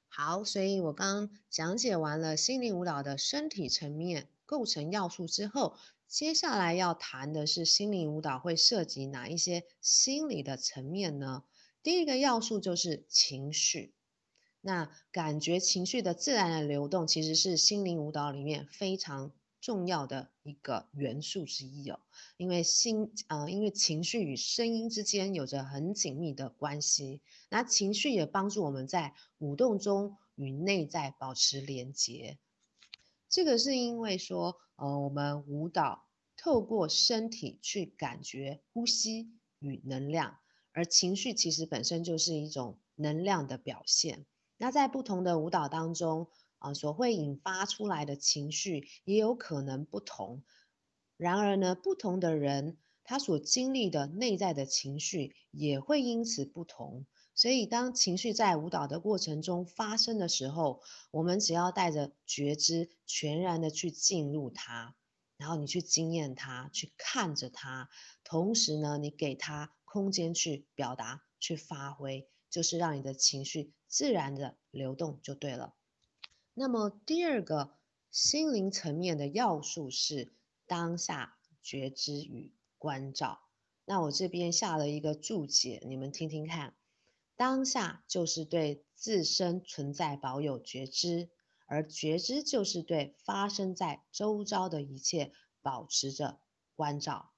Speaker 1: 好，所以我刚讲解完了心灵舞蹈的身体层面构成要素之后。接下来要谈的是心灵舞蹈会涉及哪一些心理的层面呢？第一个要素就是情绪。那感觉情绪的自然的流动，其实是心灵舞蹈里面非常重要的一个元素之一哦。因为心，呃，因为情绪与声音之间有着很紧密的关系。那情绪也帮助我们在舞动中与内在保持连结。这个是因为说，呃，我们舞蹈透过身体去感觉呼吸与能量，而情绪其实本身就是一种能量的表现。那在不同的舞蹈当中，啊、所会引发出来的情绪也有可能不同。然而呢，不同的人他所经历的内在的情绪也会因此不同。所以，当情绪在舞蹈的过程中发生的时候，我们只要带着觉知，全然的去进入它，然后你去经验它，去看着它，同时呢，你给它空间去表达、去发挥，就是让你的情绪自然的流动就对了。那么，第二个心灵层面的要素是当下觉知与关照。那我这边下了一个注解，你们听听看。当下就是对自身存在保有觉知，而觉知就是对发生在周遭的一切保持着关照。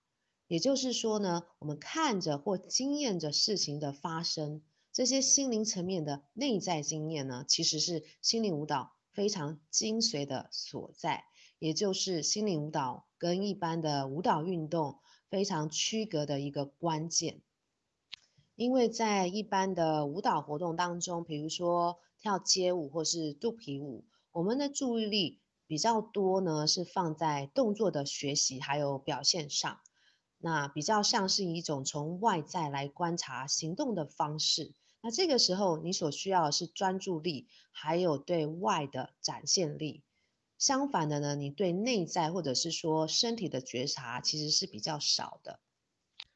Speaker 1: 也就是说呢，我们看着或经验着事情的发生，这些心灵层面的内在经验呢，其实是心灵舞蹈非常精髓的所在，也就是心灵舞蹈跟一般的舞蹈运动非常区隔的一个关键。因为在一般的舞蹈活动当中，比如说跳街舞或是肚皮舞，我们的注意力比较多呢，是放在动作的学习还有表现上，那比较像是一种从外在来观察行动的方式。那这个时候你所需要的是专注力，还有对外的展现力。相反的呢，你对内在或者是说身体的觉察其实是比较少的。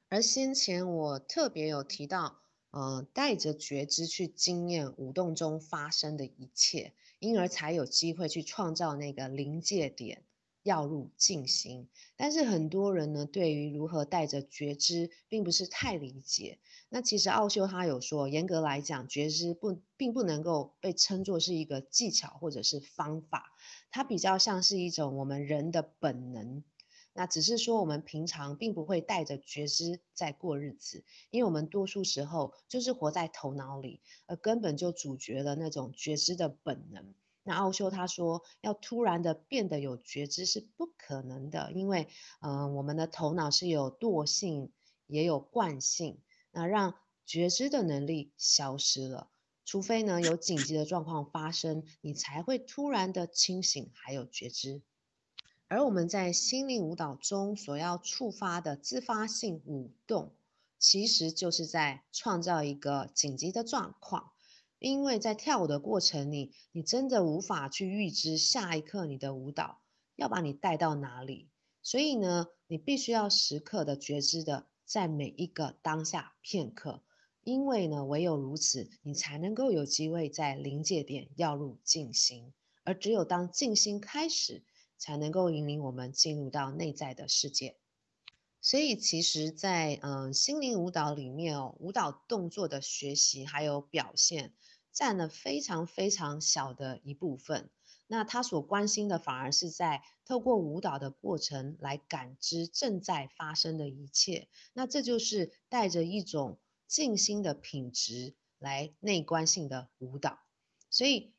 Speaker 1: 而先前我特别有提到，呃，带着觉知去经验舞动中发生的一切，因而才有机会去创造那个临界点，要入静心。但是很多人呢，对于如何带着觉知，并不是太理解。那其实奥修他有说，严格来讲，觉知不并不能够被称作是一个技巧或者是方法，它比较像是一种我们人的本能。那只是说，我们平常并不会带着觉知在过日子，因为我们多数时候就是活在头脑里，而根本就阻绝了那种觉知的本能。那奥修他说，要突然的变得有觉知是不可能的，因为，嗯、我们的头脑是有惰性，也有惯性，那让觉知的能力消失了。除非呢，有紧急的状况发生，你才会突然的清醒，还有觉知。而我们在心灵舞蹈中所要触发的自发性舞动，其实就是在创造一个紧急的状况，因为在跳舞的过程里，你真的无法去预知下一刻你的舞蹈要把你带到哪里，所以呢，你必须要时刻的觉知的在每一个当下片刻，因为呢，唯有如此，你才能够有机会在临界点要入静心，而只有当静心开始，才能够引领我们进入到内在的世界。所以，其实在，在嗯心灵舞蹈里面哦，舞蹈动作的学习还有表现，占了非常非常小的一部分。那他所关心的，反而是在透过舞蹈的过程来感知正在发生的一切。那这就是带着一种。静心的品质来内观性的舞蹈，所以，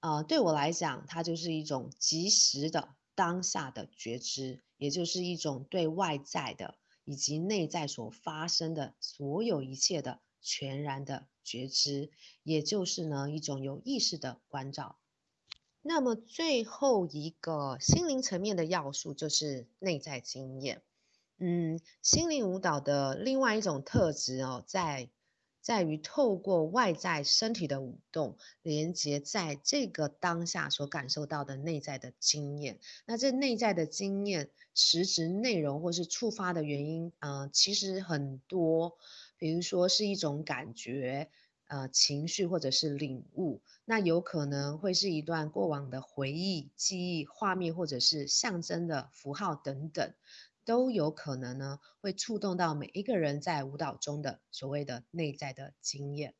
Speaker 1: 呃，对我来讲，它就是一种即时的当下的觉知，也就是一种对外在的以及内在所发生的所有一切的全然的觉知，也就是呢一种有意识的关照。那么最后一个心灵层面的要素就是内在经验。嗯，心灵舞蹈的另外一种特质哦，在在于透过外在身体的舞动，连接在这个当下所感受到的内在的经验。那这内在的经验，实质内容或是触发的原因，呃，其实很多，比如说是一种感觉，呃，情绪或者是领悟。那有可能会是一段过往的回忆、记忆、画面，或者是象征的符号等等。都有可能呢，会触动到每一个人在舞蹈中的所谓的内在的经验。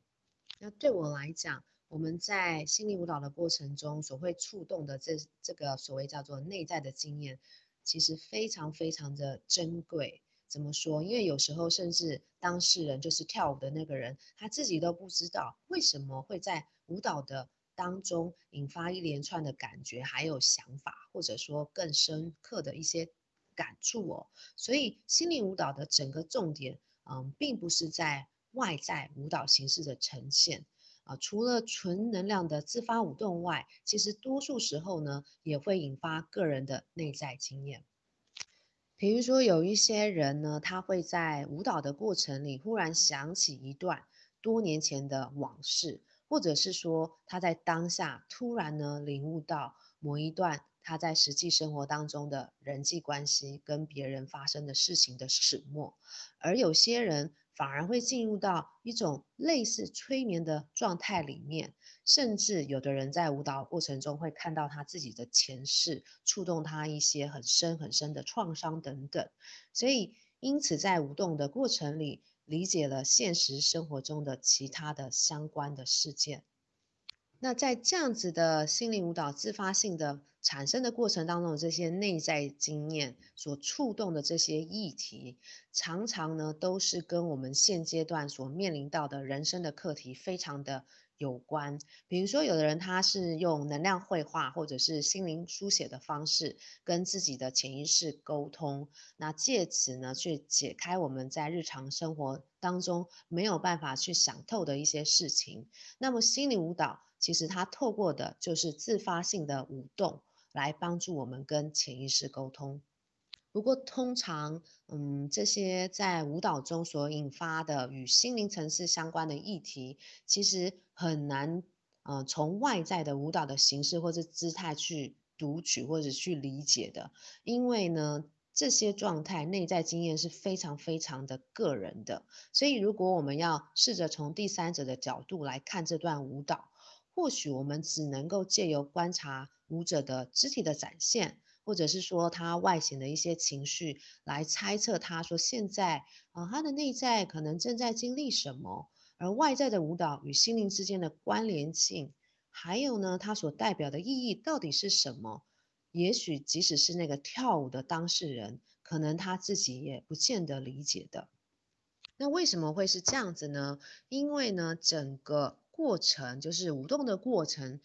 Speaker 1: 那对我来讲，我们在心理舞蹈的过程中所会触动的这这个所谓叫做内在的经验，其实非常非常的珍贵。怎么说？因为有时候甚至当事人就是跳舞的那个人，他自己都不知道为什么会在舞蹈的当中引发一连串的感觉，还有想法，或者说更深刻的一些。感触哦，所以心灵舞蹈的整个重点，嗯，并不是在外在舞蹈形式的呈现啊，除了纯能量的自发舞动外，其实多数时候呢，也会引发个人的内在经验。比如说，有一些人呢，他会在舞蹈的过程里忽然想起一段多年前的往事，或者是说他在当下突然呢领悟到某一段。他在实际生活当中的人际关系跟别人发生的事情的始末，而有些人反而会进入到一种类似催眠的状态里面，甚至有的人在舞蹈过程中会看到他自己的前世，触动他一些很深很深的创伤等等，所以因此在舞动的过程里，理解了现实生活中的其他的相关的事件。那在这样子的心灵舞蹈自发性的产生的过程当中这些内在经验所触动的这些议题，常常呢都是跟我们现阶段所面临到的人生的课题非常的有关。比如说，有的人他是用能量绘画或者是心灵书写的方式跟自己的潜意识沟通，那借此呢去解开我们在日常生活当中没有办法去想透的一些事情。那么心灵舞蹈。其实它透过的就是自发性的舞动，来帮助我们跟潜意识沟通。不过通常，嗯，这些在舞蹈中所引发的与心灵层次相关的议题，其实很难，呃，从外在的舞蹈的形式或者姿态去读取或者去理解的。因为呢，这些状态内在经验是非常非常的个人的。所以，如果我们要试着从第三者的角度来看这段舞蹈，或许我们只能够借由观察舞者的肢体的展现，或者是说他外显的一些情绪，来猜测他说现在啊、呃，他的内在可能正在经历什么，而外在的舞蹈与心灵之间的关联性，还有呢，它所代表的意义到底是什么？也许即使是那个跳舞的当事人，可能他自己也不见得理解的。那为什么会是这样子呢？因为呢，整个。过程就是舞动的过程，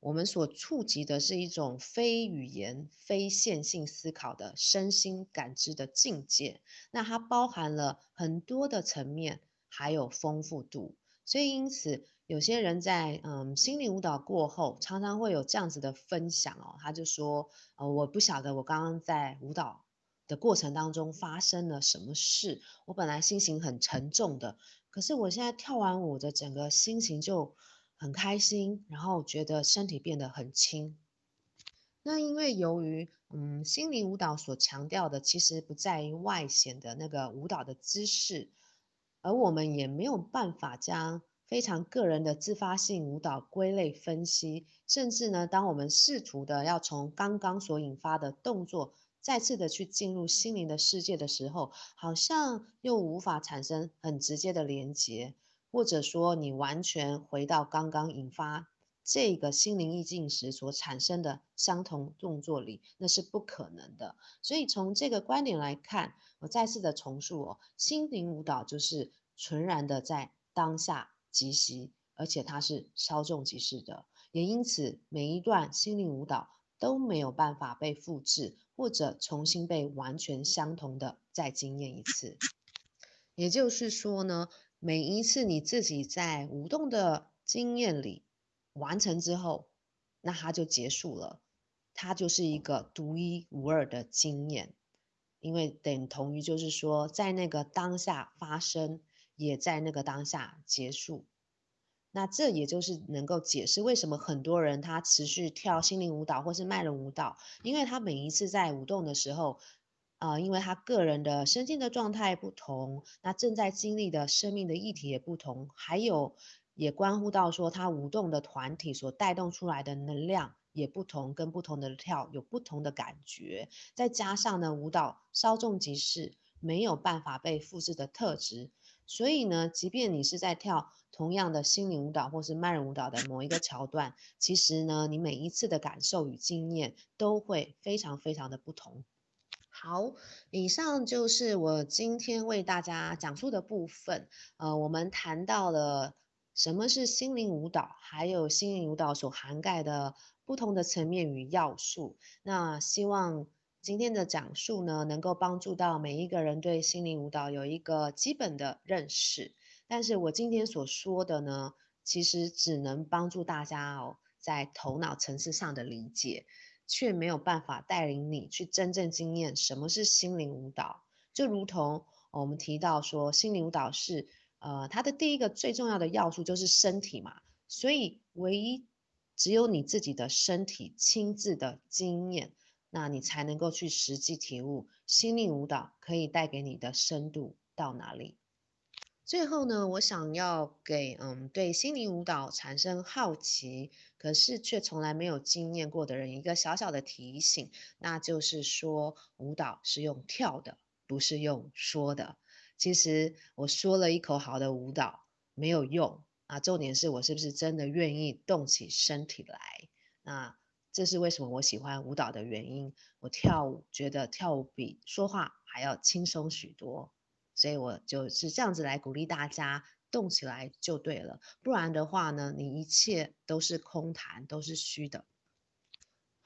Speaker 1: 我们所触及的是一种非语言、非线性思考的身心感知的境界。那它包含了很多的层面，还有丰富度。所以因此，有些人在嗯心灵舞蹈过后，常常会有这样子的分享哦。他就说：呃，我不晓得我刚刚在舞蹈的过程当中发生了什么事。我本来心情很沉重的。可是我现在跳完舞的整个心情就很开心，然后觉得身体变得很轻。那因为由于嗯心灵舞蹈所强调的其实不在于外显的那个舞蹈的姿势，而我们也没有办法将非常个人的自发性舞蹈归类分析，甚至呢，当我们试图的要从刚刚所引发的动作再次的去进入心灵的世界的时候，好像又无法产生很直接的连接，或者说你完全回到刚刚引发。这个心灵意境时所产生的相同动作里，那是不可能的。所以从这个观点来看，我再次的重述哦，心灵舞蹈就是纯然的在当下即席，而且它是稍纵即逝的。也因此，每一段心灵舞蹈都没有办法被复制，或者重新被完全相同的再经验一次。也就是说呢，每一次你自己在舞动的经验里。完成之后，那它就结束了，它就是一个独一无二的经验，因为等同于就是说，在那个当下发生，也在那个当下结束。那这也就是能够解释为什么很多人他持续跳心灵舞蹈或是脉轮舞蹈，因为他每一次在舞动的时候，呃，因为他个人的身心的状态不同，那正在经历的生命的议题也不同，还有。也关乎到说，他舞动的团体所带动出来的能量也不同，跟不同的跳有不同的感觉。再加上呢，舞蹈稍纵即逝，没有办法被复制的特质。所以呢，即便你是在跳同样的心灵舞蹈或是慢人舞蹈的某一个桥段，其实呢，你每一次的感受与经验都会非常非常的不同。好，以上就是我今天为大家讲述的部分。呃，我们谈到了。什么是心灵舞蹈？还有心灵舞蹈所涵盖的不同的层面与要素。那希望今天的讲述呢，能够帮助到每一个人对心灵舞蹈有一个基本的认识。但是我今天所说的呢，其实只能帮助大家哦，在头脑层次上的理解，却没有办法带领你去真正经验什么是心灵舞蹈。就如同我们提到说，心灵舞蹈是。呃，它的第一个最重要的要素就是身体嘛，所以唯一只有你自己的身体亲自的经验，那你才能够去实际体悟心灵舞蹈可以带给你的深度到哪里。最后呢，我想要给嗯对心灵舞蹈产生好奇，可是却从来没有经验过的人一个小小的提醒，那就是说舞蹈是用跳的，不是用说的。其实我说了一口好的舞蹈没有用啊，重点是我是不是真的愿意动起身体来？那这是为什么我喜欢舞蹈的原因。我跳舞觉得跳舞比说话还要轻松许多，所以我就是这样子来鼓励大家动起来就对了。不然的话呢，你一切都是空谈，都是虚的。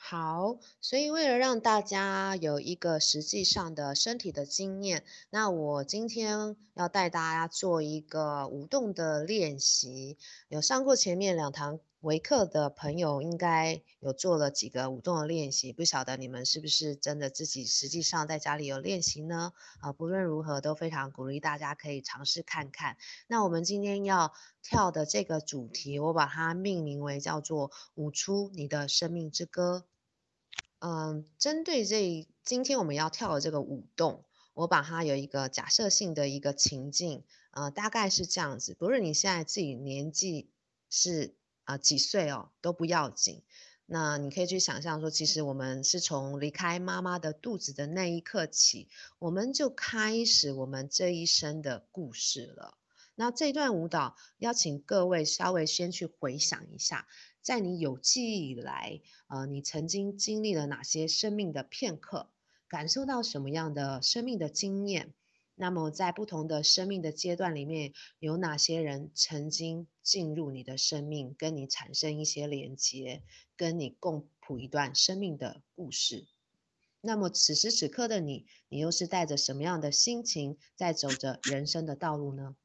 Speaker 1: 好，所以为了让大家有一个实际上的身体的经验，那我今天要带大家做一个舞动的练习。有上过前面两堂维克的朋友，应该有做了几个舞动的练习。不晓得你们是不是真的自己实际上在家里有练习呢？啊，不论如何，都非常鼓励大家可以尝试看看。那我们今天要跳的这个主题，我把它命名为叫做“舞出你的生命之歌”。嗯，针对这今天我们要跳的这个舞动，我把它有一个假设性的一个情境，呃，大概是这样子。不论你现在自己年纪是啊、几岁哦，都不要紧。那你可以去想象说，其实我们是从离开妈妈的肚子的那一刻起，我们就开始我们这一生的故事了。那这段舞蹈，邀请各位稍微先去回想一下。在你有记忆以来，呃，你曾经经历了哪些生命的片刻，感受到什么样的生命的经验？那么，在不同的生命的阶段里面，有哪些人曾经进入你的生命，跟你产生一些连接，跟你共谱一段生命的故事？那么，此时此刻的你，你又是带着什么样的心情在走着人生的道路呢？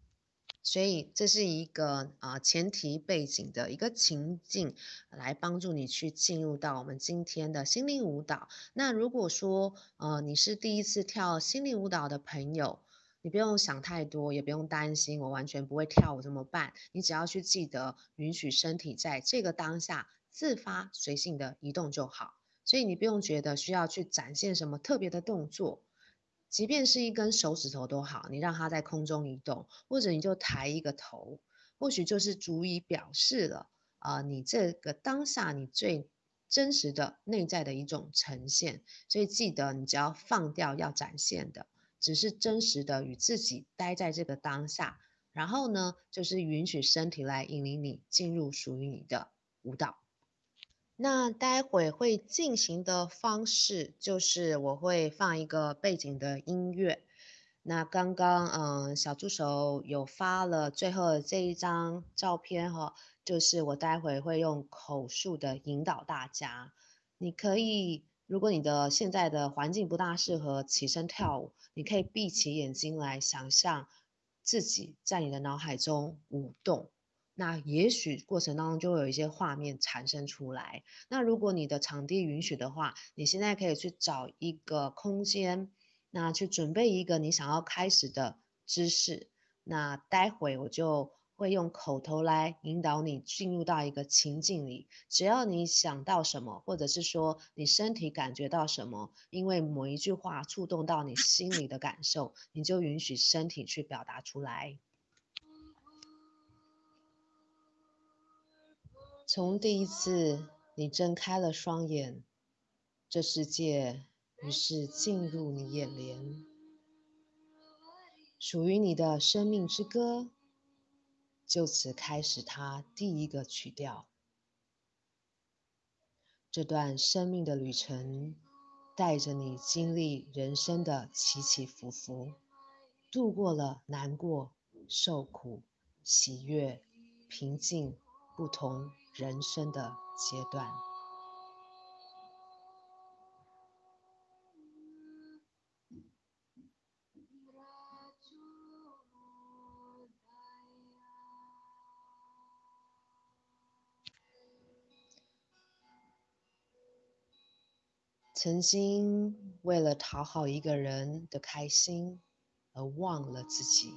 Speaker 1: 所以这是一个啊、前提背景的一个情境，来帮助你去进入到我们今天的心灵舞蹈。那如果说呃你是第一次跳心灵舞蹈的朋友，你不用想太多，也不用担心我完全不会跳舞怎么办？你只要去记得允许身体在这个当下自发随性的移动就好。所以你不用觉得需要去展现什么特别的动作。即便是一根手指头都好，你让它在空中移动，或者你就抬一个头，或许就是足以表示了啊、你这个当下你最真实的内在的一种呈现。所以记得，你只要放掉要展现的，只是真实的与自己待在这个当下。然后呢，就是允许身体来引领你进入属于你的舞蹈。那待会会进行的方式就是我会放一个背景的音乐。那刚刚嗯，小助手有发了最后这一张照片哈，就是我待会会用口述的引导大家。你可以，如果你的现在的环境不大适合起身跳舞，你可以闭起眼睛来想象自己在你的脑海中舞动。那也许过程当中就会有一些画面产生出来。那如果你的场地允许的话，你现在可以去找一个空间，那去准备一个你想要开始的姿势。那待会我就会用口头来引导你进入到一个情境里。只要你想到什么，或者是说你身体感觉到什么，因为某一句话触动到你心里的感受，你就允许身体去表达出来。从第一次你睁开了双眼，这世界于是进入你眼帘，属于你的生命之歌，就此开始他第一个曲调。这段生命的旅程，带着你经历人生的起起伏伏，度过了难过、受苦、喜悦、平静，不同。人生的阶段，曾经为了讨好一个人的开心而忘了自己，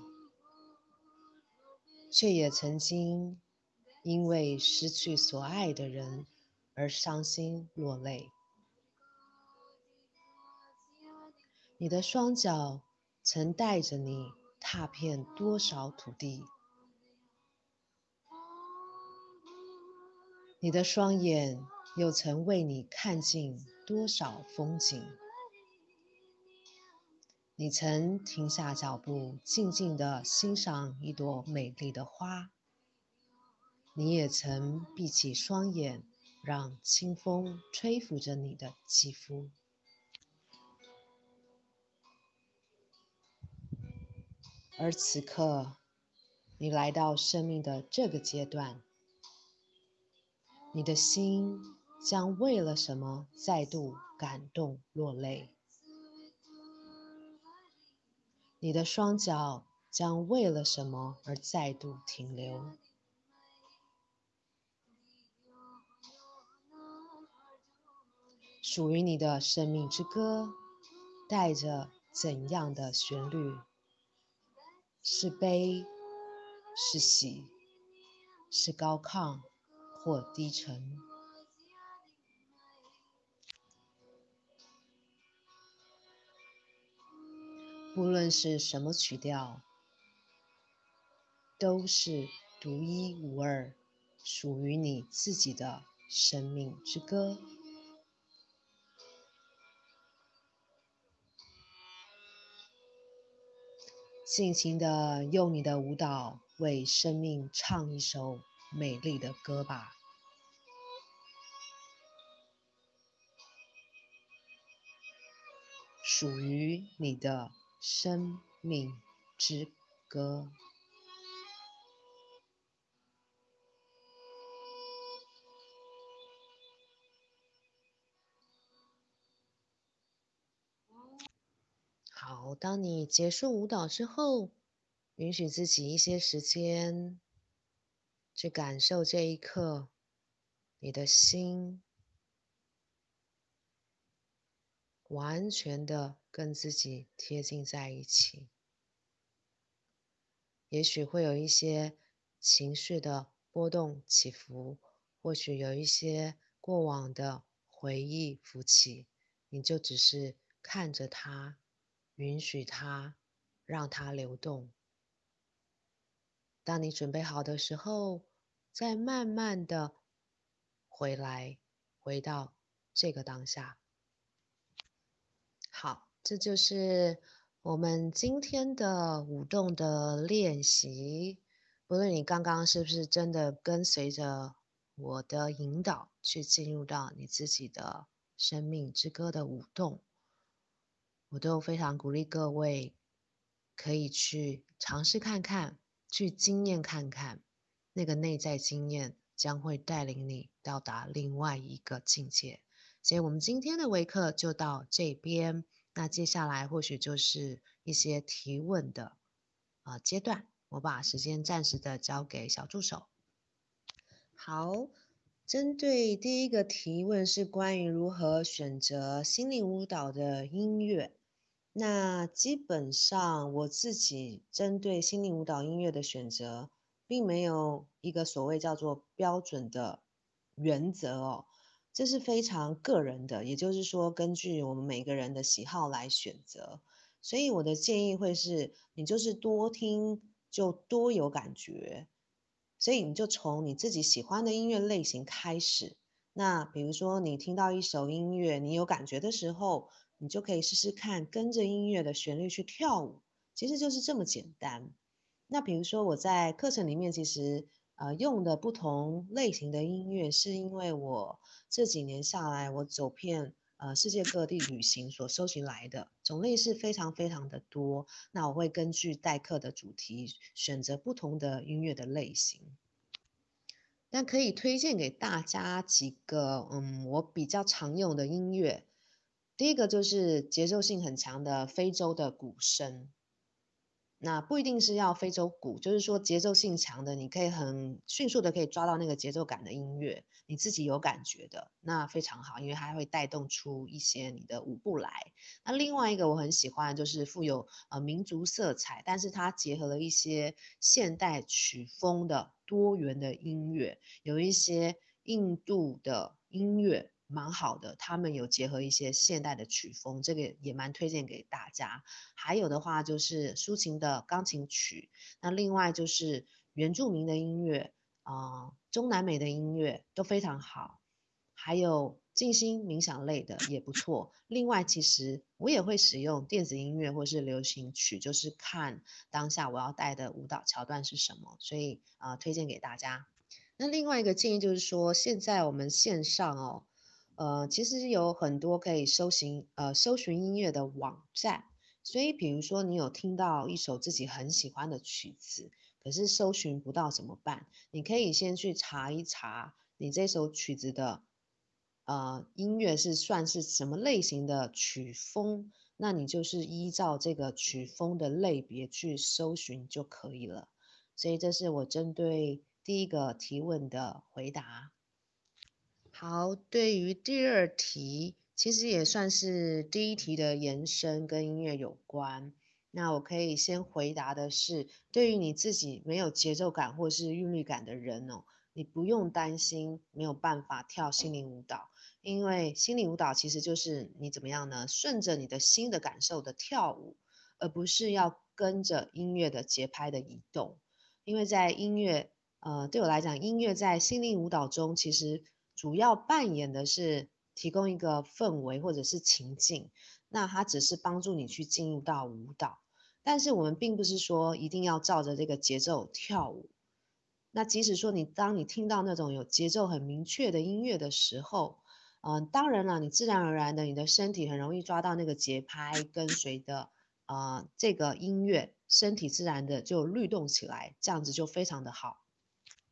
Speaker 1: 却也曾经。因为失去所爱的人而伤心落泪，你的双脚曾带着你踏遍多少土地，你的双眼又曾为你看尽多少风景，你曾停下脚步，静静地欣赏一朵美丽的花。你也曾闭起双眼，让清风吹拂着你的肌肤。而此刻，你来到生命的这个阶段，你的心将为了什么再度感动落泪？你的双脚将为了什么而再度停留？属于你的生命之歌，带着怎样的旋律？是悲，是喜，是高亢或低沉？不论是什么曲调，都是独一无二，属于你自己的生命之歌。尽情的用你的舞蹈为生命唱一首美丽的歌吧，属于你的生命之歌。好，当你结束舞蹈之后，允许自己一些时间去感受这一刻，你的心完全的跟自己贴近在一起。也许会有一些情绪的波动起伏，或许有一些过往的回忆浮起，你就只是看着它。允许它，让它流动。当你准备好的时候，再慢慢的回来，回到这个当下。好，这就是我们今天的舞动的练习。不论你刚刚是不是真的跟随着我的引导，去进入到你自己的生命之歌的舞动，我都非常鼓励各位可以去尝试看看，去经验看看，那个内在经验将会带领你到达另外一个境界。所以，我们今天的微课就到这边。那接下来或许就是一些提问的啊、阶段。我把时间暂时的交给小助手。好，针对第一个提问是关于如何选择心灵舞蹈的音乐。那基本上我自己针对心灵舞蹈音乐的选择，并没有一个所谓叫做标准的原则哦，这是非常个人的，也就是说根据我们每个人的喜好来选择。所以我的建议会是，你就是多听就多有感觉，所以你就从你自己喜欢的音乐类型开始。那比如说你听到一首音乐，你有感觉的时候，你就可以试试看跟着音乐的旋律去跳舞，其实就是这么简单。那比如说我在课程里面，其实呃用的不同类型的音乐，是因为我这几年下来，我走遍呃世界各地旅行所收集来的种类是非常非常的多。那我会根据代课的主题选择不同的音乐的类型，但可以推荐给大家几个嗯我比较常用的音乐。第一个就是节奏性很强的非洲的鼓声。那不一定是要非洲鼓，就是说节奏性强的，你可以很迅速的可以抓到那个节奏感的音乐，你自己有感觉的，那非常好，因为它会带动出一些你的舞步来。那另外一个我很喜欢，就是富有呃民族色彩，但是它结合了一些现代曲风的多元的音乐，有一些印度的音乐。蛮好的，他们有结合一些现代的曲风，这个也蛮推荐给大家。还有的话就是抒情的钢琴曲，那另外就是原住民的音乐啊、中南美的音乐都非常好。还有静心冥想类的也不错。另外，其实我也会使用电子音乐或是流行曲，就是看当下我要带的舞蹈桥段是什么，所以啊、推荐给大家。那另外一个建议就是说，现在我们线上哦。呃，其实有很多可以搜寻呃搜寻音乐的网站，所以比如说你有听到一首自己很喜欢的曲子，可是搜寻不到怎么办？你可以先去查一查你这首曲子的呃音乐是算是什么类型的曲风，那你就是依照这个曲风的类别去搜寻就可以了。所以这是我针对第一个提问的回答。好，对于第二题，其实也算是第一题的延伸，跟音乐有关。那我可以先回答的是，对于你自己没有节奏感或是韵律感的人哦，你不用担心没有办法跳心灵舞蹈，因为心灵舞蹈其实就是你怎么样呢？顺着你的心的感受的跳舞，而不是要跟着音乐的节拍的移动。因为在音乐，呃，对我来讲，音乐在心灵舞蹈中其实。主要扮演的是提供一个氛围或者是情境，那它只是帮助你去进入到舞蹈，但是我们并不是说一定要照着这个节奏跳舞。那即使说你当你听到那种有节奏很明确的音乐的时候，嗯、当然了，你自然而然的你的身体很容易抓到那个节拍，跟随的呃这个音乐，身体自然的就律动起来，这样子就非常的好。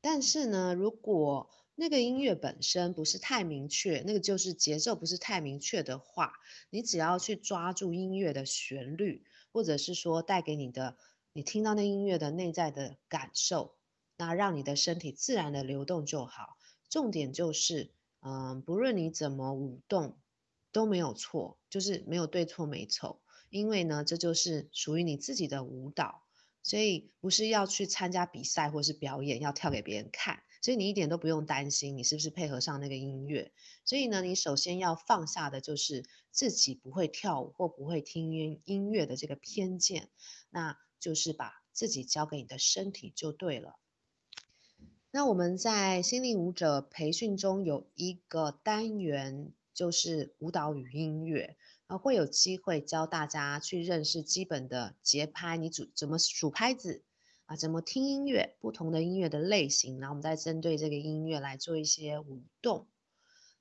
Speaker 1: 但是呢，如果那个音乐本身不是太明确，那个就是节奏不是太明确的话，你只要去抓住音乐的旋律，或者是说带给你的，你听到那音乐的内在的感受，那让你的身体自然的流动就好。重点就是，嗯，不论你怎么舞动都没有错，就是没有对错美丑，因为呢，这就是属于你自己的舞蹈，所以不是要去参加比赛或是表演，要跳给别人看。所以你一点都不用担心你是不是配合上那个音乐。所以呢，你首先要放下的就是自己不会跳舞或不会听音音乐的这个偏见，那就是把自己交给你的身体就对了。那我们在心灵舞者培训中有一个单元，就是舞蹈与音乐，啊，会有机会教大家去认识基本的节拍，你怎怎么数拍子啊，怎么听音乐，不同的音乐的类型，然后我们再针对这个音乐来做一些舞动。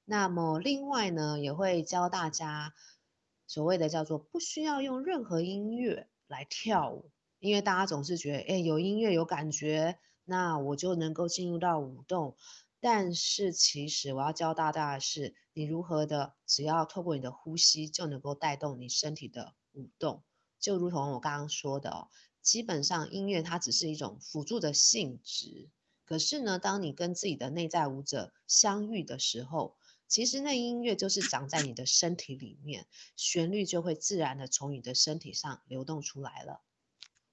Speaker 1: 那么另外呢，也会教大家所谓的叫做不需要用任何音乐来跳舞，因为大家总是觉得，哎，有音乐有感觉。那我就能够进入到舞动，但是其实我要教大家的是，你如何的，只要透过你的呼吸就能够带动你身体的舞动，就如同我刚刚说的哦，基本上音乐它只是一种辅助的性质，可是呢，当你跟自己的内在舞者相遇的时候，其实那音乐就是长在你的身体里面，旋律就会自然的从你的身体上流动出来了。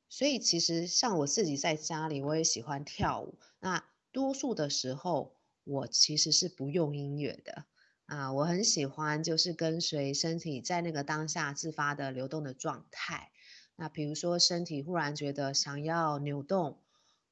Speaker 1: 所以其实像我自己在家里，我也喜欢跳舞。那多数的时候，我其实是不用音乐的啊。我很喜欢就是跟随身体在那个当下自发的流动的状态。那比如说身体忽然觉得想要扭动，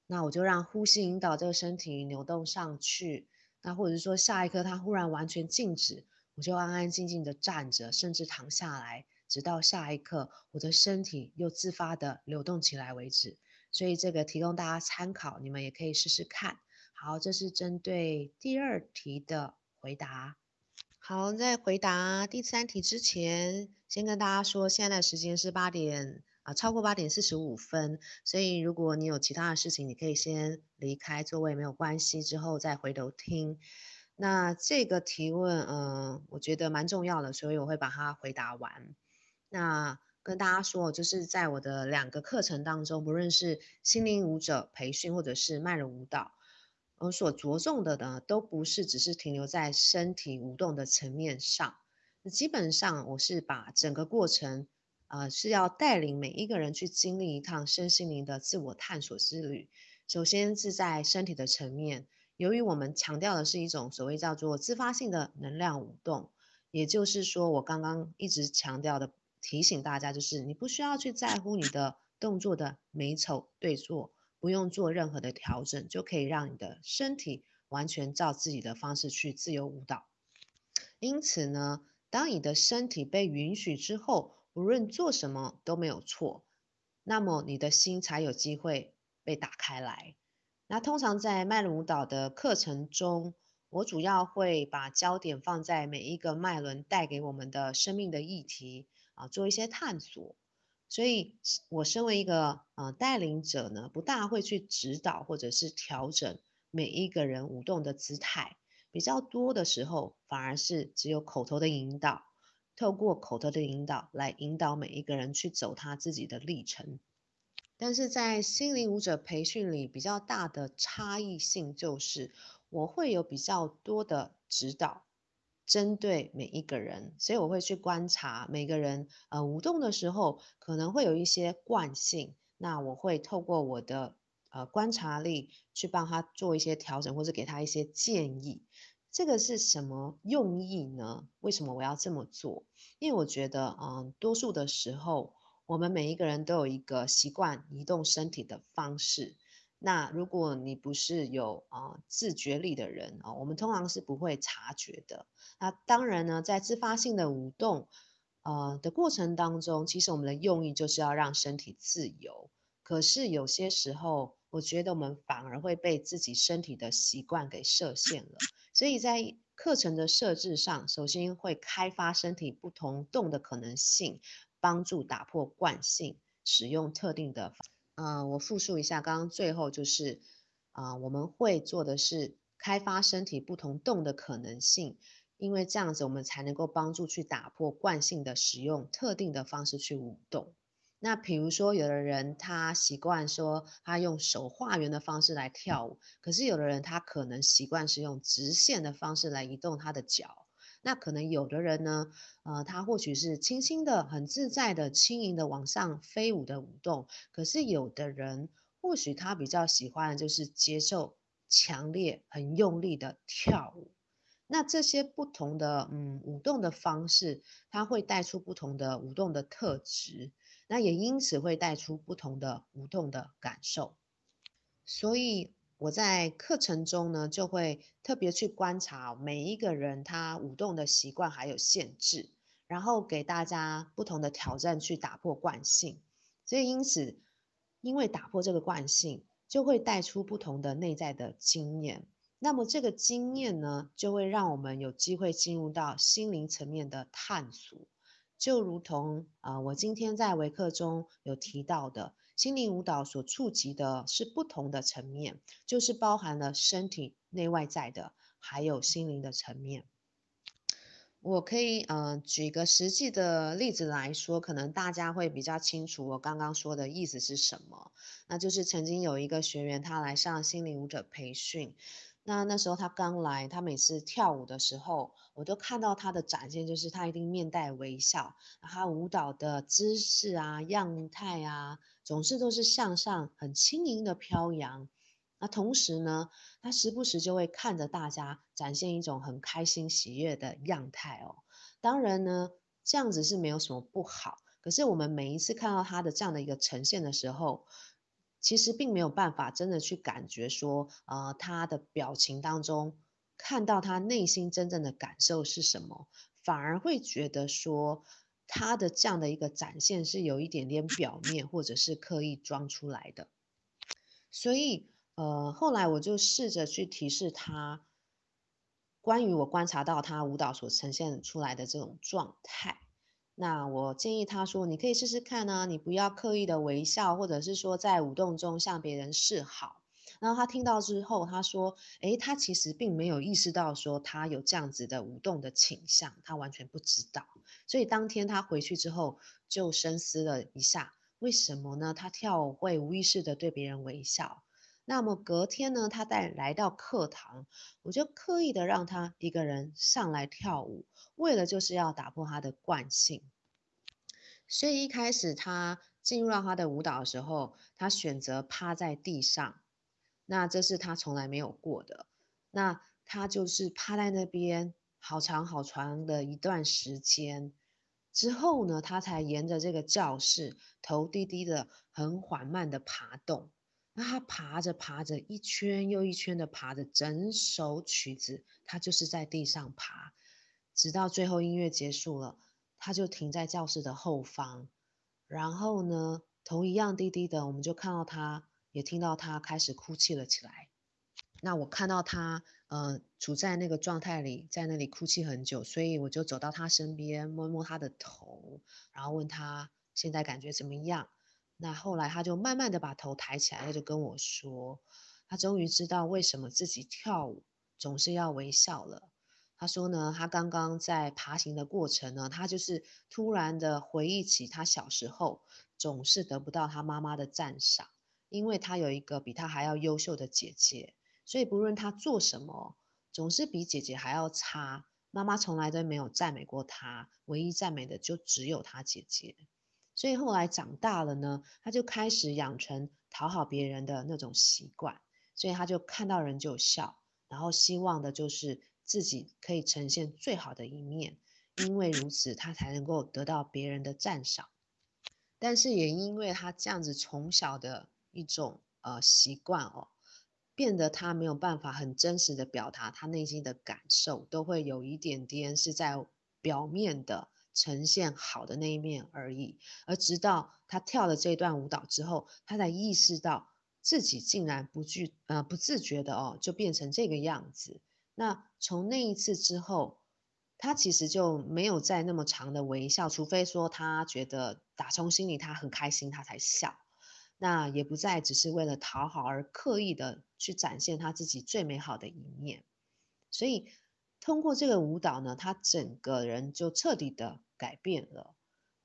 Speaker 1: 那我就让呼吸引导这个身体扭动上去。那或者是说下一刻它忽然完全静止，我就安安静静的站着，甚至躺下来。直到下一刻，我的身体又自发的流动起来为止。所以这个提供大家参考，你们也可以试试看。好，这是针对第二题的回答。好，在回答第三题之前，先跟大家说，现在的时间是八点啊，超过八点四十五分。所以如果你有其他的事情，你可以先离开座位，没有关系，之后再回头听。那这个提问，嗯、我觉得蛮重要的，所以我会把它回答完。那跟大家说，就是在我的两个课程当中，不论是心灵舞者培训或者是慢人舞蹈，我所着重的呢，都不是只是停留在身体舞动的层面上。基本上，我是把整个过程，呃，是要带领每一个人去经历一趟身心灵的自我探索之旅。首先是在身体的层面，由于我们强调的是一种所谓叫做自发性的能量舞动，也就是说，我刚刚一直强调的。提醒大家，就是你不需要去在乎你的动作的美丑对错，不用做任何的调整，就可以让你的身体完全照自己的方式去自由舞蹈。因此呢，当你的身体被允许之后，无论做什么都没有错，那么你的心才有机会被打开来。那通常在脉轮舞蹈的课程中，我主要会把焦点放在每一个脉轮带给我们的生命的议题。啊，做一些探索，所以我身为一个呃带领者呢，不大会去指导或者是调整每一个人舞动的姿态，比较多的时候反而是只有口头的引导，透过口头的引导来引导每一个人去走他自己的历程。但是在心灵舞者培训里，比较大的差异性就是我会有比较多的指导。针对每一个人，所以我会去观察每个人，呃，舞动的时候可能会有一些惯性，那我会透过我的呃观察力去帮他做一些调整，或者给他一些建议。这个是什么用意呢？为什么我要这么做？因为我觉得，嗯、多数的时候，我们每一个人都有一个习惯移动身体的方式。那如果你不是有啊、自觉力的人啊、我们通常是不会察觉的。那当然呢，在自发性的舞动呃的过程当中，其实我们的用意就是要让身体自由。可是有些时候，我觉得我们反而会被自己身体的习惯给设限了。所以在课程的设置上，首先会开发身体不同动的可能性，帮助打破惯性，使用特定的。呃，我复述一下，刚刚最后就是，啊、我们会做的是开发身体不同动的可能性，因为这样子我们才能够帮助去打破惯性的使用特定的方式去舞动。那比如说，有的人他习惯说他用手画圆的方式来跳舞，可是有的人他可能习惯是用直线的方式来移动他的脚。那可能有的人呢，呃，他或许是轻轻的、很自在的、轻盈的往上飞舞的舞动，可是有的人或许他比较喜欢的就是接受强烈、很用力的跳舞。那这些不同的嗯舞动的方式，它会带出不同的舞动的特质，那也因此会带出不同的舞动的感受。所以我在课程中呢，就会特别去观察每一个人他舞动的习惯还有限制，然后给大家不同的挑战去打破惯性。所以因此，因为打破这个惯性。就会带出不同的内在的经验，那么这个经验呢，就会让我们有机会进入到心灵层面的探索，就如同啊、我今天在微课中有提到的，心灵舞蹈所触及的是不同的层面，就是包含了身体内外在的，还有心灵的层面。我可以呃举个实际的例子来说，可能大家会比较清楚我刚刚说的意思是什么。那就是曾经有一个学员他来上心灵舞者培训，那那时候他刚来，他每次跳舞的时候，我都看到他的展现，就是他一定面带微笑，他舞蹈的姿势啊、样态啊，总是都是向上、很轻盈的飘扬。那同时呢，他时不时就会看着大家展现一种很开心喜悦的样态哦。当然呢，这样子是没有什么不好。可是我们每一次看到他的这样的一个呈现的时候，其实并没有办法真的去感觉说，呃，他的表情当中看到他内心真正的感受是什么，反而会觉得说他的这样的一个展现是有一点点表面，或者是刻意装出来的。所以。呃，后来我就试着去提示他，关于我观察到他舞蹈所呈现出来的这种状态。那我建议他说，你可以试试看呢、你不要刻意的微笑，或者是说在舞动中向别人示好。然后他听到之后，他说，诶，他其实并没有意识到说他有这样子的舞动的倾向，他完全不知道。所以当天他回去之后，就深思了一下，为什么呢？他跳舞会无意识的对别人微笑。那么隔天呢，他带来到课堂，我就刻意的让他一个人上来跳舞，为了就是要打破他的惯性。所以一开始他进入到他的舞蹈的时候，他选择趴在地上，那这是他从来没有过的。那他就是趴在那边好长好长的一段时间之后呢，他才沿着这个教室头低低的很缓慢的爬动。他爬着爬着，一圈又一圈的爬着，整首曲子，他就是在地上爬，直到最后音乐结束了，他就停在教室的后方，然后呢，头一样低低的，我们就看到他，也听到他开始哭泣了起来。那我看到他，呃，处在那个状态里，在那里哭泣很久，所以我就走到他身边，摸摸他的头，然后问他现在感觉怎么样。那后来，他就慢慢的把头抬起来，他就跟我说，他终于知道为什么自己跳舞总是要微笑了。他说呢，他刚刚在爬行的过程呢，他就是突然的回忆起他小时候总是得不到他妈妈的赞赏，因为他有一个比他还要优秀的姐姐，所以不论他做什么，总是比姐姐还要差。妈妈从来都没有赞美过他，唯一赞美的就只有他姐姐。所以后来长大了呢，他就开始养成讨好别人的那种习惯，所以他就看到人就笑，然后希望的就是自己可以呈现最好的一面，因为如此他才能够得到别人的赞赏。但是也因为他这样子从小的一种呃习惯哦，变得他没有办法很真实的表达他内心的感受，都会有一点点是在表面的。呈现好的那一面而已，而直到他跳了这段舞蹈之后，他才意识到自己竟然不具呃不自觉的哦，就变成这个样子。那从那一次之后，他其实就没有再那么长的微笑，除非说他觉得打从心里他很开心，他才笑。那也不再只是为了讨好而刻意的去展现他自己最美好的一面。所以通过这个舞蹈呢，他整个人就彻底的。改变了，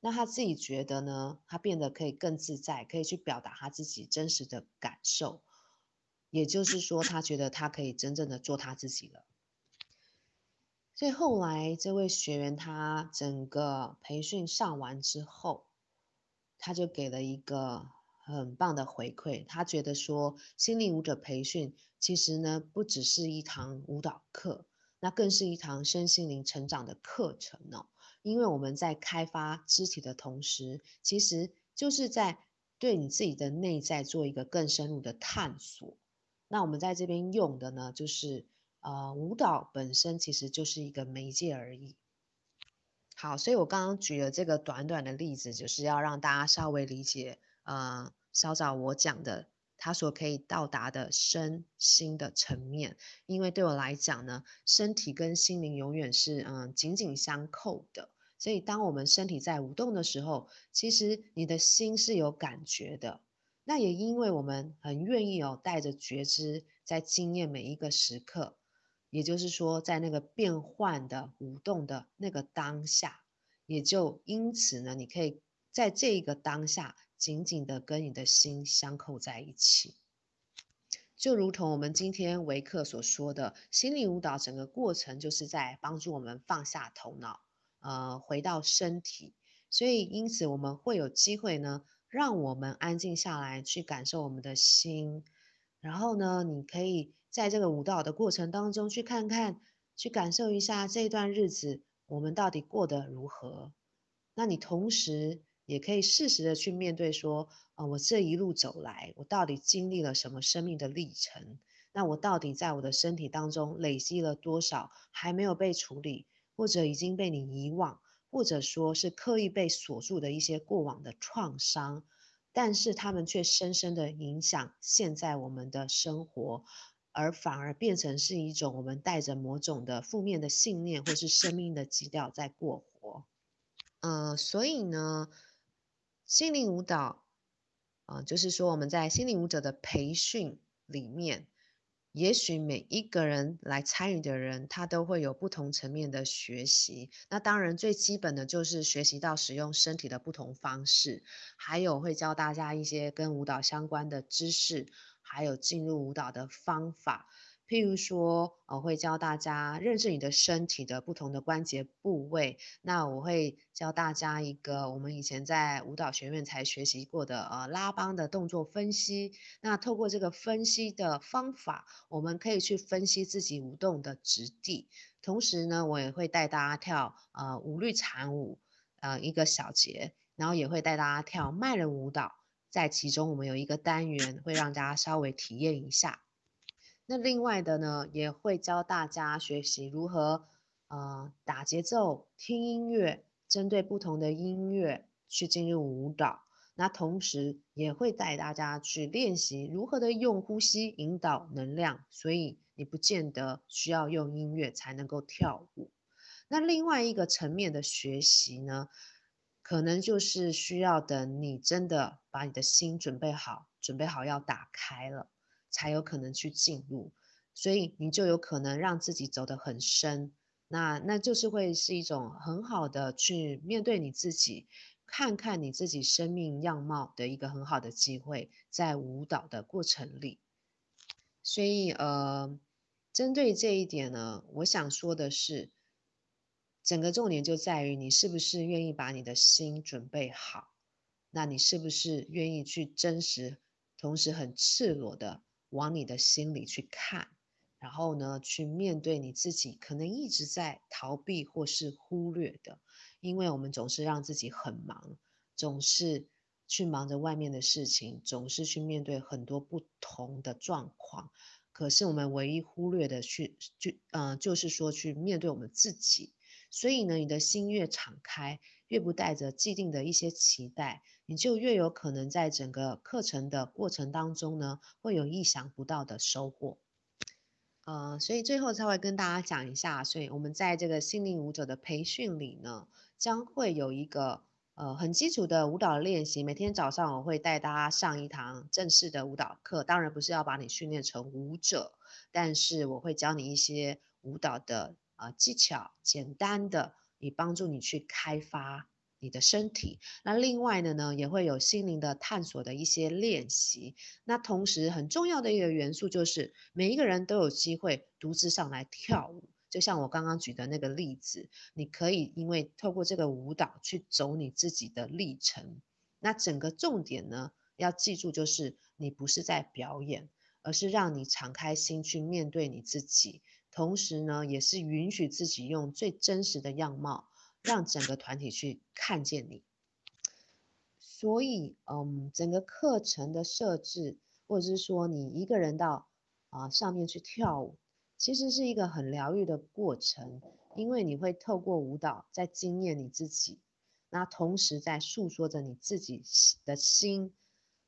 Speaker 1: 那他自己觉得呢？他变得可以更自在，可以去表达他自己真实的感受。也就是说，他觉得他可以真正的做他自己了。所以后来这位学员他整个培训上完之后，他就给了一个很棒的回馈，他觉得说心灵舞者培训其实呢不只是一堂舞蹈课，那更是一堂身心灵成长的课程哦。因为我们在开发肢体的同时，其实就是在对你自己的内在做一个更深入的探索。那我们在这边用的呢，就是呃舞蹈本身其实就是一个媒介而已。好，所以我刚刚举了这个短短的例子，就是要让大家稍微理解。呃，稍早我讲的，他所可以到达的身心的层面，因为对我来讲呢，身体跟心灵永远是嗯、紧紧相扣的。所以当我们身体在舞动的时候，其实你的心是有感觉的。那也因为我们很愿意哦，带着觉知在经验每一个时刻，也就是说，在那个变换的舞动的那个当下，也就因此呢，你可以在这一个当下。紧紧的跟你的心相扣在一起，就如同我们今天维克所说的，心灵舞蹈整个过程就是在帮助我们放下头脑，呃，回到身体。所以，因此我们会有机会呢，让我们安静下来，去感受我们的心。然后呢，你可以在这个舞蹈的过程当中，去看看，去感受一下这段日子我们到底过得如何。那你同时。也可以适时的去面对，说，呃，我这一路走来，我到底经历了什么生命的历程？那我到底在我的身体当中累积了多少还没有被处理，或者已经被你遗忘，或者说是刻意被锁住的一些过往的创伤，但是他们却深深的影响现在我们的生活，而反而变成是一种我们带着某种的负面的信念，或是生命的基调在过活。呃，所以呢，心灵舞蹈，啊、呃，就是说我们在心灵舞者的培训里面，也许每一个人来参与的人，他都会有不同层面的学习。那当然最基本的就是学习到使用身体的不同方式，还有会教大家一些跟舞蹈相关的知识，还有进入舞蹈的方法。譬如说，我会教大家认识你的身体的不同的关节部位。那我会教大家一个我们以前在舞蹈学院才学习过的呃拉邦的动作分析。那透过这个分析的方法，我们可以去分析自己舞动的质地。同时呢，我也会带大家跳呃五律禅舞，呃一个小节，然后也会带大家跳慢人舞蹈。在其中，我们有一个单元会让大家稍微体验一下。那另外的呢，也会教大家学习如何呃打节奏、听音乐，针对不同的音乐去进入舞蹈。那同时也会带大家去练习如何的用呼吸引导能量。所以你不见得需要用音乐才能够跳舞。那另外一个层面的学习呢，可能就是需要等你真的把你的心准备好，准备好要打开了。才有可能去进入，所以你就有可能让自己走得很深，那那就是会是一种很好的去面对你自己，看看你自己生命样貌的一个很好的机会，在舞蹈的过程里。所以呃，针对这一点呢，我想说的是，整个重点就在于你是不是愿意把你的心准备好，那你是不是愿意去真实，同时很赤裸的。往你的心里去看，然后呢，去面对你自己可能一直在逃避或是忽略的，因为我们总是让自己很忙，总是去忙着外面的事情，总是去面对很多不同的状况。可是我们唯一忽略的去，就嗯、呃，就是说去面对我们自己。所以呢，你的心越敞开，越不带着既定的一些期待，你就越有可能在整个课程的过程当中呢，会有意想不到的收获。呃，所以最后才会跟大家讲一下，所以我们在这个心灵舞者的培训里呢，将会有一个呃很基础的舞蹈练习。每天早上我会带大家上一堂正式的舞蹈课，当然不是要把你训练成舞者，但是我会教你一些舞蹈的。啊，技巧简单的，以帮助你去开发你的身体。那另外的呢，也会有心灵的探索的一些练习。那同时很重要的一个元素就是，每一个人都有机会独自上来跳舞。就像我刚刚举的那个例子，你可以因为透过这个舞蹈去走你自己的历程。那整个重点呢，要记住，就是你不是在表演，而是让你敞开心去面对你自己，同时呢，也是允许自己用最真实的样貌，让整个团体去看见你。所以，嗯，整个课程的设置，或者是说你一个人到啊上面去跳舞，其实是一个很疗愈的过程，因为你会透过舞蹈在经验你自己，那同时在诉说着你自己的心，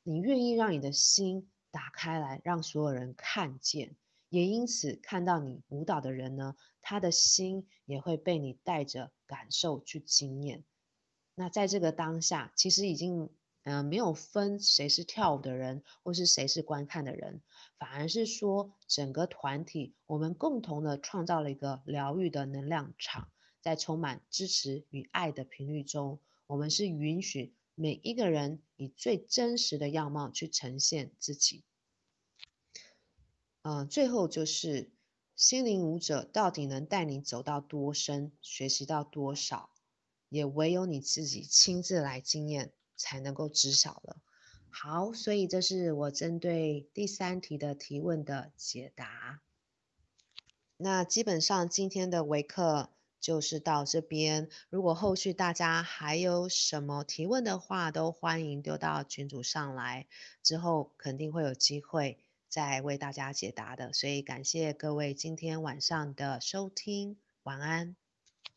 Speaker 1: 你愿意让你的心打开来，让所有人看见，也因此看到你舞蹈的人呢，他的心也会被你带着感受去经验。那在这个当下，其实已经，嗯、呃，没有分谁是跳舞的人，或是谁是观看的人，反而是说整个团体，我们共同的创造了一个疗愈的能量场，在充满支持与爱的频率中，我们是允许每一个人以最真实的样貌去呈现自己。嗯、最后就是心灵舞者到底能带你走到多深，学习到多少？也唯有你自己亲自来经验，才能够知晓了。好，所以这是我针对第三题的提问的解答。那基本上今天的微课就是到这边。如果后续大家还有什么提问的话，都欢迎丢到群组上来，之后肯定会有机会在为大家解答的。所以感谢各位今天晚上的收听，晚安。